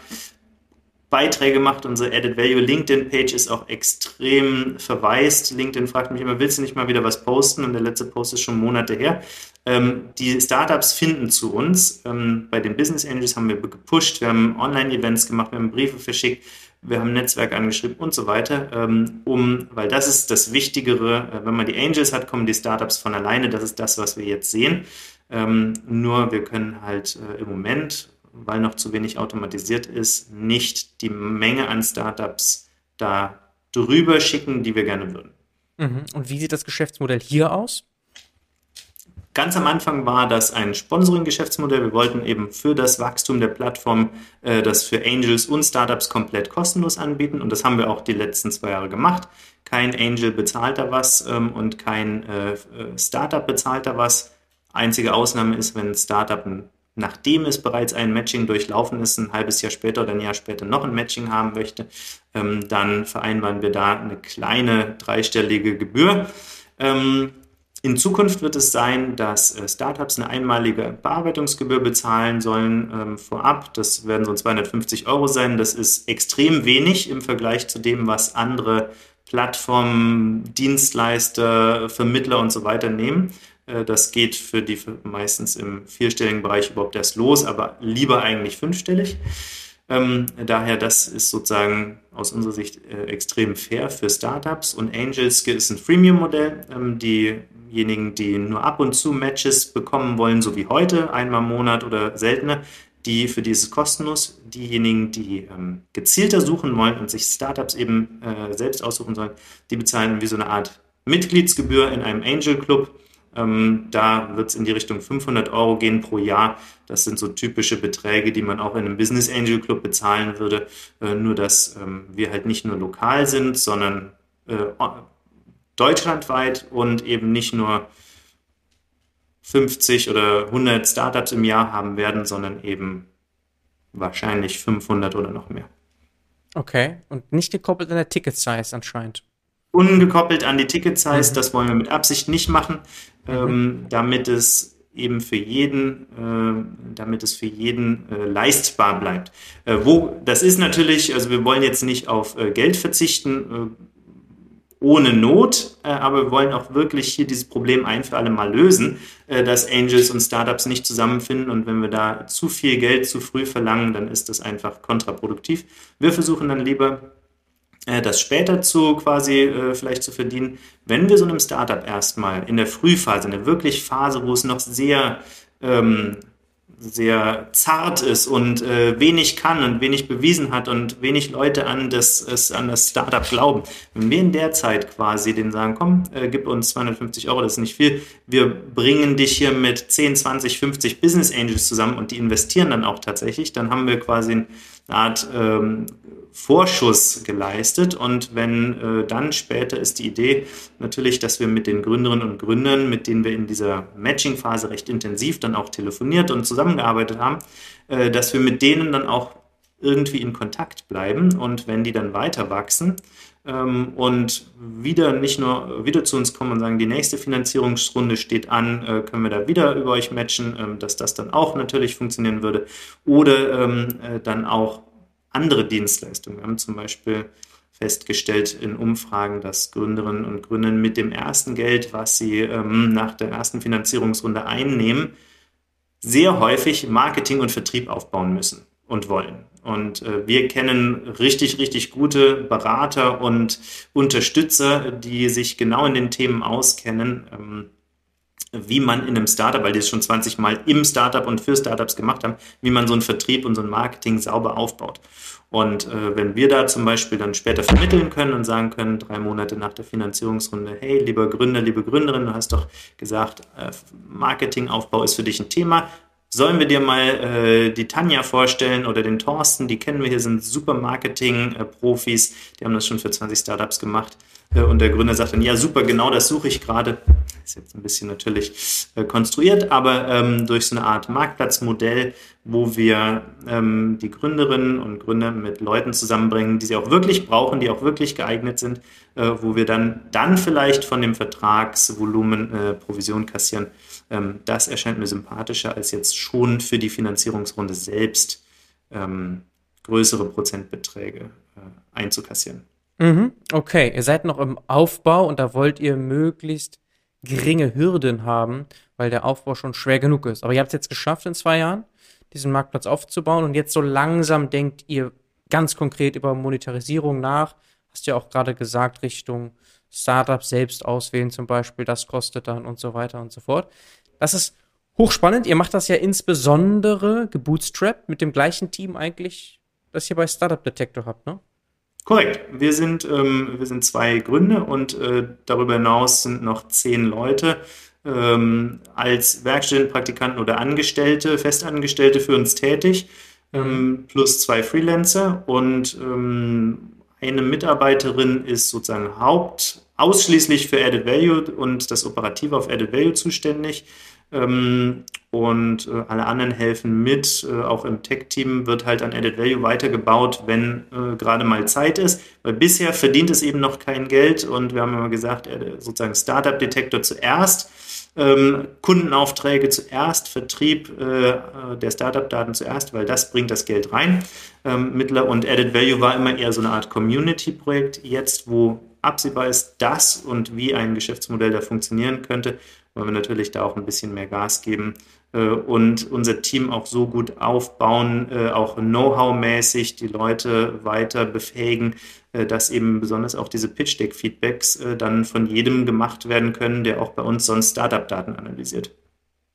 Beiträge macht. Unsere Added Value LinkedIn Page ist auch extrem verwaist. LinkedIn fragt mich immer, willst du nicht mal wieder was posten? Und der letzte Post ist schon Monate her. Ähm, die Startups finden zu uns. Ähm, bei den Business Angels haben wir gepusht, wir haben Online-Events gemacht, wir haben Briefe verschickt, wir haben Netzwerk angeschrieben und so weiter, ähm, um, weil das ist das Wichtigere. Äh, wenn man die Angels hat, kommen die Startups von alleine. Das ist das, was wir jetzt sehen. Ähm, nur wir können halt äh, im Moment weil noch zu wenig automatisiert ist, nicht die Menge an Startups da drüber schicken, die wir gerne würden. Mhm. Und wie sieht das Geschäftsmodell hier aus? Ganz am Anfang war das ein Sponsoring-Geschäftsmodell. Wir wollten eben für das Wachstum der Plattform äh, das für Angels und Startups komplett kostenlos anbieten. Und das haben wir auch die letzten zwei Jahre gemacht. Kein Angel bezahlt da was ähm, und kein äh, äh Startup bezahlt da was. Einzige Ausnahme ist, wenn ein Startup ein nachdem es bereits ein Matching durchlaufen ist, ein halbes Jahr später oder ein Jahr später noch ein Matching haben möchte, ähm, dann vereinbaren wir da eine kleine dreistellige Gebühr. Ähm, In Zukunft wird es sein, dass äh, Startups eine einmalige Bearbeitungsgebühr bezahlen sollen ähm, vorab. Das werden so 250 Euro sein. Das ist extrem wenig im Vergleich zu dem, was andere Plattformen, Dienstleister, Vermittler und so weiter nehmen. Äh, das geht für die meistens im vierstelligen Bereich überhaupt erst los, aber lieber eigentlich fünfstellig. Ähm, daher, das ist sozusagen aus unserer Sicht äh, extrem fair für Startups. Und Angels ist ein Freemium-Modell. Ähm, diejenigen, die nur ab und zu Matches bekommen wollen, so wie heute, einmal im Monat oder seltener, die für dieses kostenlos. Diejenigen, die ähm, gezielter suchen wollen und sich Startups eben äh, selbst aussuchen sollen, die bezahlen wie so eine Art Mitgliedsgebühr in einem Angel Club. Ähm, da wird es in die Richtung 500 Euro gehen pro Jahr. Das sind so typische Beträge, die man auch in einem Business Angel Club bezahlen würde. Äh, nur, dass ähm, wir halt nicht nur lokal sind, sondern äh, deutschlandweit und eben nicht nur 50 oder 100 Startups im Jahr haben werden, sondern eben wahrscheinlich 500 oder noch mehr. Okay, und nicht gekoppelt an der Ticket-Size anscheinend. Ungekoppelt an die Ticket-Size, mhm. das wollen wir mit Absicht nicht machen, mhm. ähm, damit es eben für jeden, äh, damit es für jeden äh, leistbar bleibt. Äh, wo, das ist natürlich, also wir wollen jetzt nicht auf äh, Geld verzichten, äh, ohne Not, äh, aber wir wollen auch wirklich hier dieses Problem ein für alle Mal lösen, dass Angels und Startups nicht zusammenfinden und wenn wir da zu viel Geld zu früh verlangen, dann ist das einfach kontraproduktiv. Wir versuchen dann lieber das später zu quasi vielleicht zu verdienen, wenn wir so einem Startup erstmal in der Frühphase, in der wirklich Phase, wo es noch sehr ähm, sehr zart ist und äh, wenig kann und wenig bewiesen hat und wenig Leute an das, an das Startup glauben. Wenn wir in der Zeit quasi denen sagen, komm, äh, gib uns 250 Euro, das ist nicht viel, wir bringen dich hier mit 10, 20, 50 Business Angels zusammen und die investieren dann auch tatsächlich, dann haben wir quasi eine Art ähm, Vorschuss geleistet. Und wenn äh, dann später ist die Idee natürlich, dass wir mit den Gründerinnen und Gründern, mit denen wir in dieser Matching-Phase recht intensiv dann auch telefoniert und zusammengearbeitet haben, äh, dass wir mit denen dann auch irgendwie in Kontakt bleiben. Und wenn die dann weiter wachsen, ähm, und wieder nicht nur wieder zu uns kommen und sagen, die nächste Finanzierungsrunde steht an, äh, können wir da wieder über euch matchen, ähm, dass das dann auch natürlich funktionieren würde. Oder ähm, äh, dann auch andere Dienstleistungen. Wir haben zum Beispiel festgestellt in Umfragen, dass Gründerinnen und Gründer mit dem ersten Geld, was sie ähm, nach der ersten Finanzierungsrunde einnehmen, sehr häufig Marketing und Vertrieb aufbauen müssen und wollen. Und äh, wir kennen richtig, richtig gute Berater und Unterstützer, die sich genau in den Themen auskennen. Ähm, wie man in einem Startup, weil die es schon 20 Mal im Startup und für Startups gemacht haben, wie man so einen Vertrieb und so ein Marketing sauber aufbaut. Und äh, wenn wir da zum Beispiel dann später vermitteln können und sagen können, drei Monate nach der Finanzierungsrunde, hey, lieber Gründer, liebe Gründerin, du hast doch gesagt, äh, Marketingaufbau ist für dich ein Thema. Sollen wir dir mal äh, die Tanja vorstellen oder den Thorsten? Die kennen wir hier, sind super Marketing-Profis. Die haben das schon für 20 Startups gemacht. Äh, und der Gründer sagt dann, ja super, genau das suche ich gerade. Ist jetzt ein bisschen natürlich äh, konstruiert, aber ähm, durch so eine Art Marktplatzmodell, wo wir ähm, die Gründerinnen und Gründer mit Leuten zusammenbringen, die sie auch wirklich brauchen, die auch wirklich geeignet sind, äh, wo wir dann, dann vielleicht von dem Vertragsvolumen äh, Provision kassieren. Ähm, das erscheint mir sympathischer, als jetzt schon für die Finanzierungsrunde selbst ähm, größere Prozentbeträge äh, einzukassieren. Mhm, okay, ihr seid noch im Aufbau und da wollt ihr möglichst geringe Hürden haben, weil der Aufbau schon schwer genug ist. Aber ihr habt es jetzt geschafft in zwei Jahren, diesen Marktplatz aufzubauen und jetzt so langsam denkt ihr ganz konkret über Monetarisierung nach. Hast ja auch gerade gesagt, Richtung Startup selbst auswählen zum Beispiel, das kostet dann und so weiter und so fort. Das ist hochspannend. Ihr macht das ja insbesondere gebootstrapped mit dem gleichen Team eigentlich, das ihr bei Startup Detector habt, ne? Korrekt. Wir sind, ähm, wir sind zwei Gründer und äh, darüber hinaus sind noch zehn Leute ähm, als Werkstudentenpraktikanten oder Angestellte, Festangestellte für uns tätig, ähm, plus zwei Freelancer und ähm, eine Mitarbeiterin ist sozusagen Haupt ausschließlich für Added Value und das Operative auf Added Value zuständig. Ähm, und äh, alle anderen helfen mit. Äh, auch im Tech-Team wird halt an Added Value weitergebaut, wenn äh, gerade mal Zeit ist. Weil bisher verdient es eben noch kein Geld und wir haben immer gesagt, äh, sozusagen Startup-Detektor zuerst. Ähm, Kundenaufträge zuerst, Vertrieb äh, der Startup-Daten zuerst, weil das bringt das Geld rein. Ähm, Mittler und Added Value war immer eher so eine Art Community-Projekt. Jetzt, wo absehbar ist, dass und wie ein Geschäftsmodell da funktionieren könnte, wollen wir natürlich da auch ein bisschen mehr Gas geben äh, und unser Team auch so gut aufbauen, äh, auch Know-how-mäßig die Leute weiter befähigen, äh, dass eben besonders auch diese Pitch-Deck-Feedbacks dann von jedem gemacht werden können, der auch bei uns sonst Startup-Daten analysiert.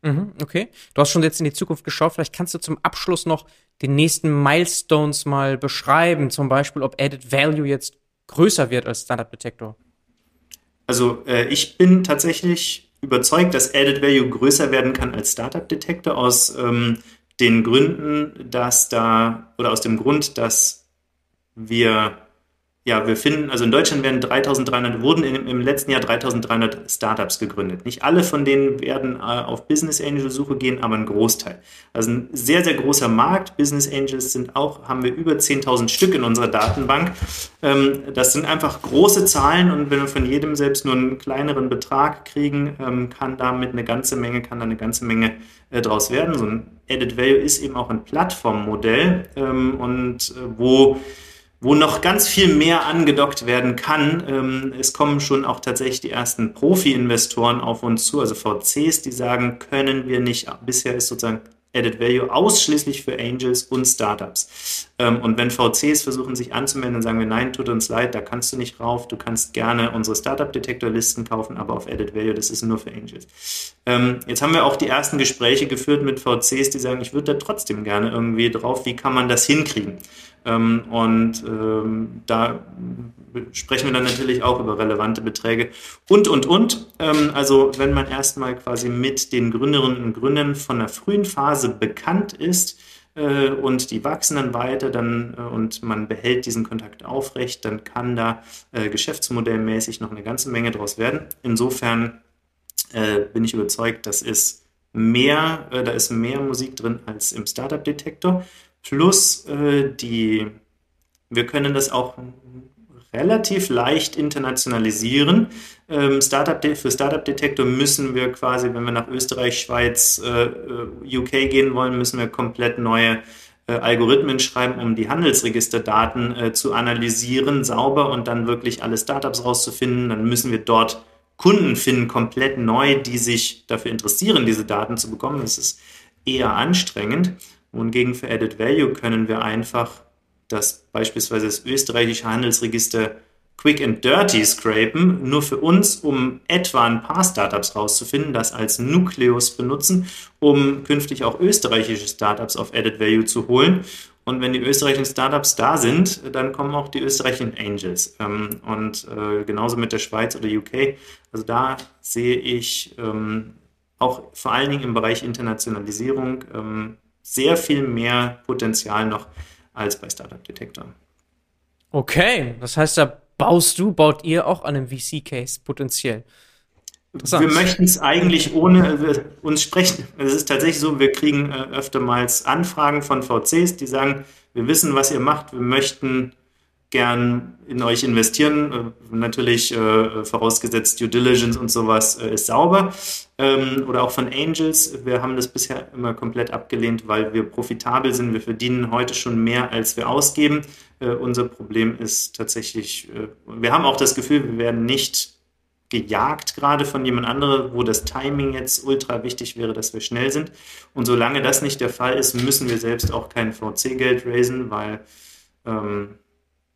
Mhm, okay. Du hast schon jetzt in die Zukunft geschaut. Vielleicht kannst du zum Abschluss noch die nächsten Milestones mal beschreiben. Zum Beispiel, ob Added Value jetzt größer wird als Startup Detector. Also äh, ich bin tatsächlich überzeugt, dass Added Value größer werden kann als Startup Detector aus ähm, den Gründen, dass da oder aus dem Grund, dass wir ja, wir finden, also in Deutschland werden 3300, wurden im, im letzten Jahr 3300 Startups gegründet. Nicht alle von denen werden äh, auf Business Angel Suche gehen, aber ein Großteil. Also ein sehr, sehr großer Markt. Business Angels sind auch, haben wir über 10.000 Stück in unserer Datenbank. Ähm, das sind einfach große Zahlen und wenn wir von jedem selbst nur einen kleineren Betrag kriegen, ähm, kann damit eine ganze Menge, kann da eine ganze Menge äh, draus werden. So ein Added Value ist eben auch ein Plattformmodell ähm, und äh, wo wo noch ganz viel mehr angedockt werden kann. Ähm, es kommen schon auch tatsächlich die ersten Profi-Investoren auf uns zu, also VCs, die sagen, können wir nicht, bisher ist sozusagen Added Value ausschließlich für Angels und Startups. Ähm, und wenn VCs versuchen, sich anzumelden, dann sagen wir, nein, tut uns leid, da kannst du nicht rauf. Du kannst gerne unsere Startup-Detektor-Listen kaufen, aber auf Added Value, das ist nur für Angels. Ähm, jetzt haben wir auch die ersten Gespräche geführt mit VCs, die sagen, ich würde da trotzdem gerne irgendwie drauf. Wie kann man das hinkriegen? Ähm, und ähm, da sprechen wir dann natürlich auch über relevante Beträge und, und, und. Ähm, also wenn man erstmal quasi mit den Gründerinnen und Gründern von der frühen Phase bekannt ist, äh, und die wachsen dann weiter dann, äh, und man behält diesen Kontakt aufrecht, dann kann da äh, geschäftsmodellmäßig noch eine ganze Menge draus werden. Insofern äh, bin ich überzeugt, das ist mehr, da ist mehr Musik drin als im Startup-Detektor. Plus die, wir können das auch relativ leicht internationalisieren. Ähm, Startup für Startup Detektor müssen wir quasi, wenn wir nach Österreich, Schweiz, äh, UK gehen wollen, müssen wir komplett neue äh, Algorithmen schreiben, um die Handelsregisterdaten äh, zu analysieren, sauber und dann wirklich alle Startups rauszufinden. Dann müssen wir dort Kunden finden, komplett neu, die sich dafür interessieren, diese Daten zu bekommen. Das ist eher anstrengend. Wohingegen für Added Value können wir einfach das beispielsweise das österreichische Handelsregister Quick and Dirty scrapen, nur für uns, um etwa ein paar Startups rauszufinden, das als Nukleus benutzen, um künftig auch österreichische Startups auf Added Value zu holen. Und wenn die österreichischen Startups da sind, dann kommen auch die österreichischen Angels. Ähm, und äh, genauso mit der Schweiz oder UK. Also da sehe ich ähm, auch vor allen Dingen im Bereich Internationalisierung ähm, sehr viel mehr Potenzial noch als bei Startup Detector. Okay, das heißt, da baust du, baut ihr auch an einem VC-Case potenziell. Wir möchten es eigentlich ohne uns sprechen. Es ist tatsächlich so, wir kriegen äh, öftermals Anfragen von VCs, die sagen, wir wissen, was ihr macht, wir möchten gern in euch investieren. Äh, natürlich äh, vorausgesetzt Due Diligence und sowas äh, ist sauber. Ähm, oder auch von Angels. Wir haben das bisher immer komplett abgelehnt, weil wir profitabel sind. Wir verdienen heute schon mehr, als wir ausgeben. Äh, unser Problem ist tatsächlich, äh, wir haben auch das Gefühl, wir werden nicht gejagt gerade von jemand anderem, wo das Timing jetzt ultra wichtig wäre, dass wir schnell sind. Und solange das nicht der Fall ist, müssen wir selbst auch kein VC-Geld raisen, weil ähm,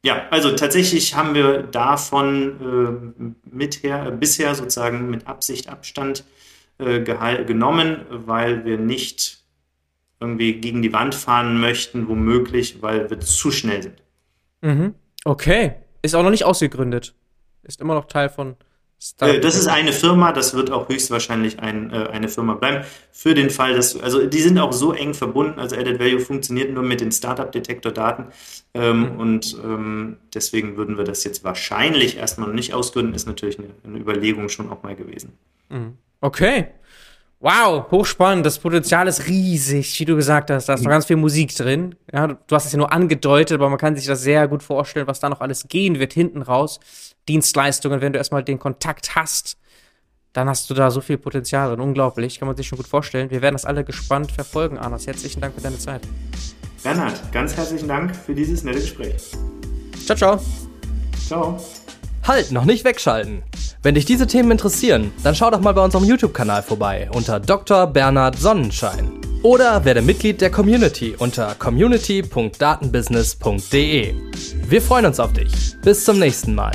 ja, also tatsächlich haben wir davon äh, mither, bisher sozusagen mit Absicht Abstand äh, genommen, weil wir nicht irgendwie gegen die Wand fahren möchten, womöglich, weil wir zu schnell sind. Mhm. Okay. Ist auch noch nicht ausgegründet. Ist immer noch Teil von Startup. Äh, das ist eine Firma, das wird auch höchstwahrscheinlich ein, äh, eine Firma bleiben. Für den Fall, dass, also die sind auch so eng verbunden, also Added Value funktioniert nur mit den Startup-Detektor-Daten ähm, mhm. und ähm, deswegen würden wir das jetzt wahrscheinlich erstmal noch nicht ausgründen, ist natürlich eine, eine Überlegung schon auch mal gewesen. Mhm. Okay. Wow, hochspannend. Das Potenzial ist riesig, wie du gesagt hast. Da ist noch ganz viel Musik drin. Ja, du hast es ja nur angedeutet, aber man kann sich das sehr gut vorstellen, was da noch alles gehen wird hinten raus. Dienstleistungen, wenn du erstmal den Kontakt hast, dann hast du da so viel Potenzial drin. Unglaublich, kann man sich schon gut vorstellen. Wir werden das alle gespannt verfolgen, Arnas. Herzlichen Dank für deine Zeit. Bernhard, ganz herzlichen Dank für dieses nette Gespräch. Ciao, ciao. Ciao. Halt, noch nicht wegschalten. Wenn dich diese Themen interessieren, dann schau doch mal bei unserem YouTube-Kanal vorbei unter Dr. Bernhard Sonnenschein. Oder werde Mitglied der Community unter community.datenbusiness.de. Wir freuen uns auf dich. Bis zum nächsten Mal.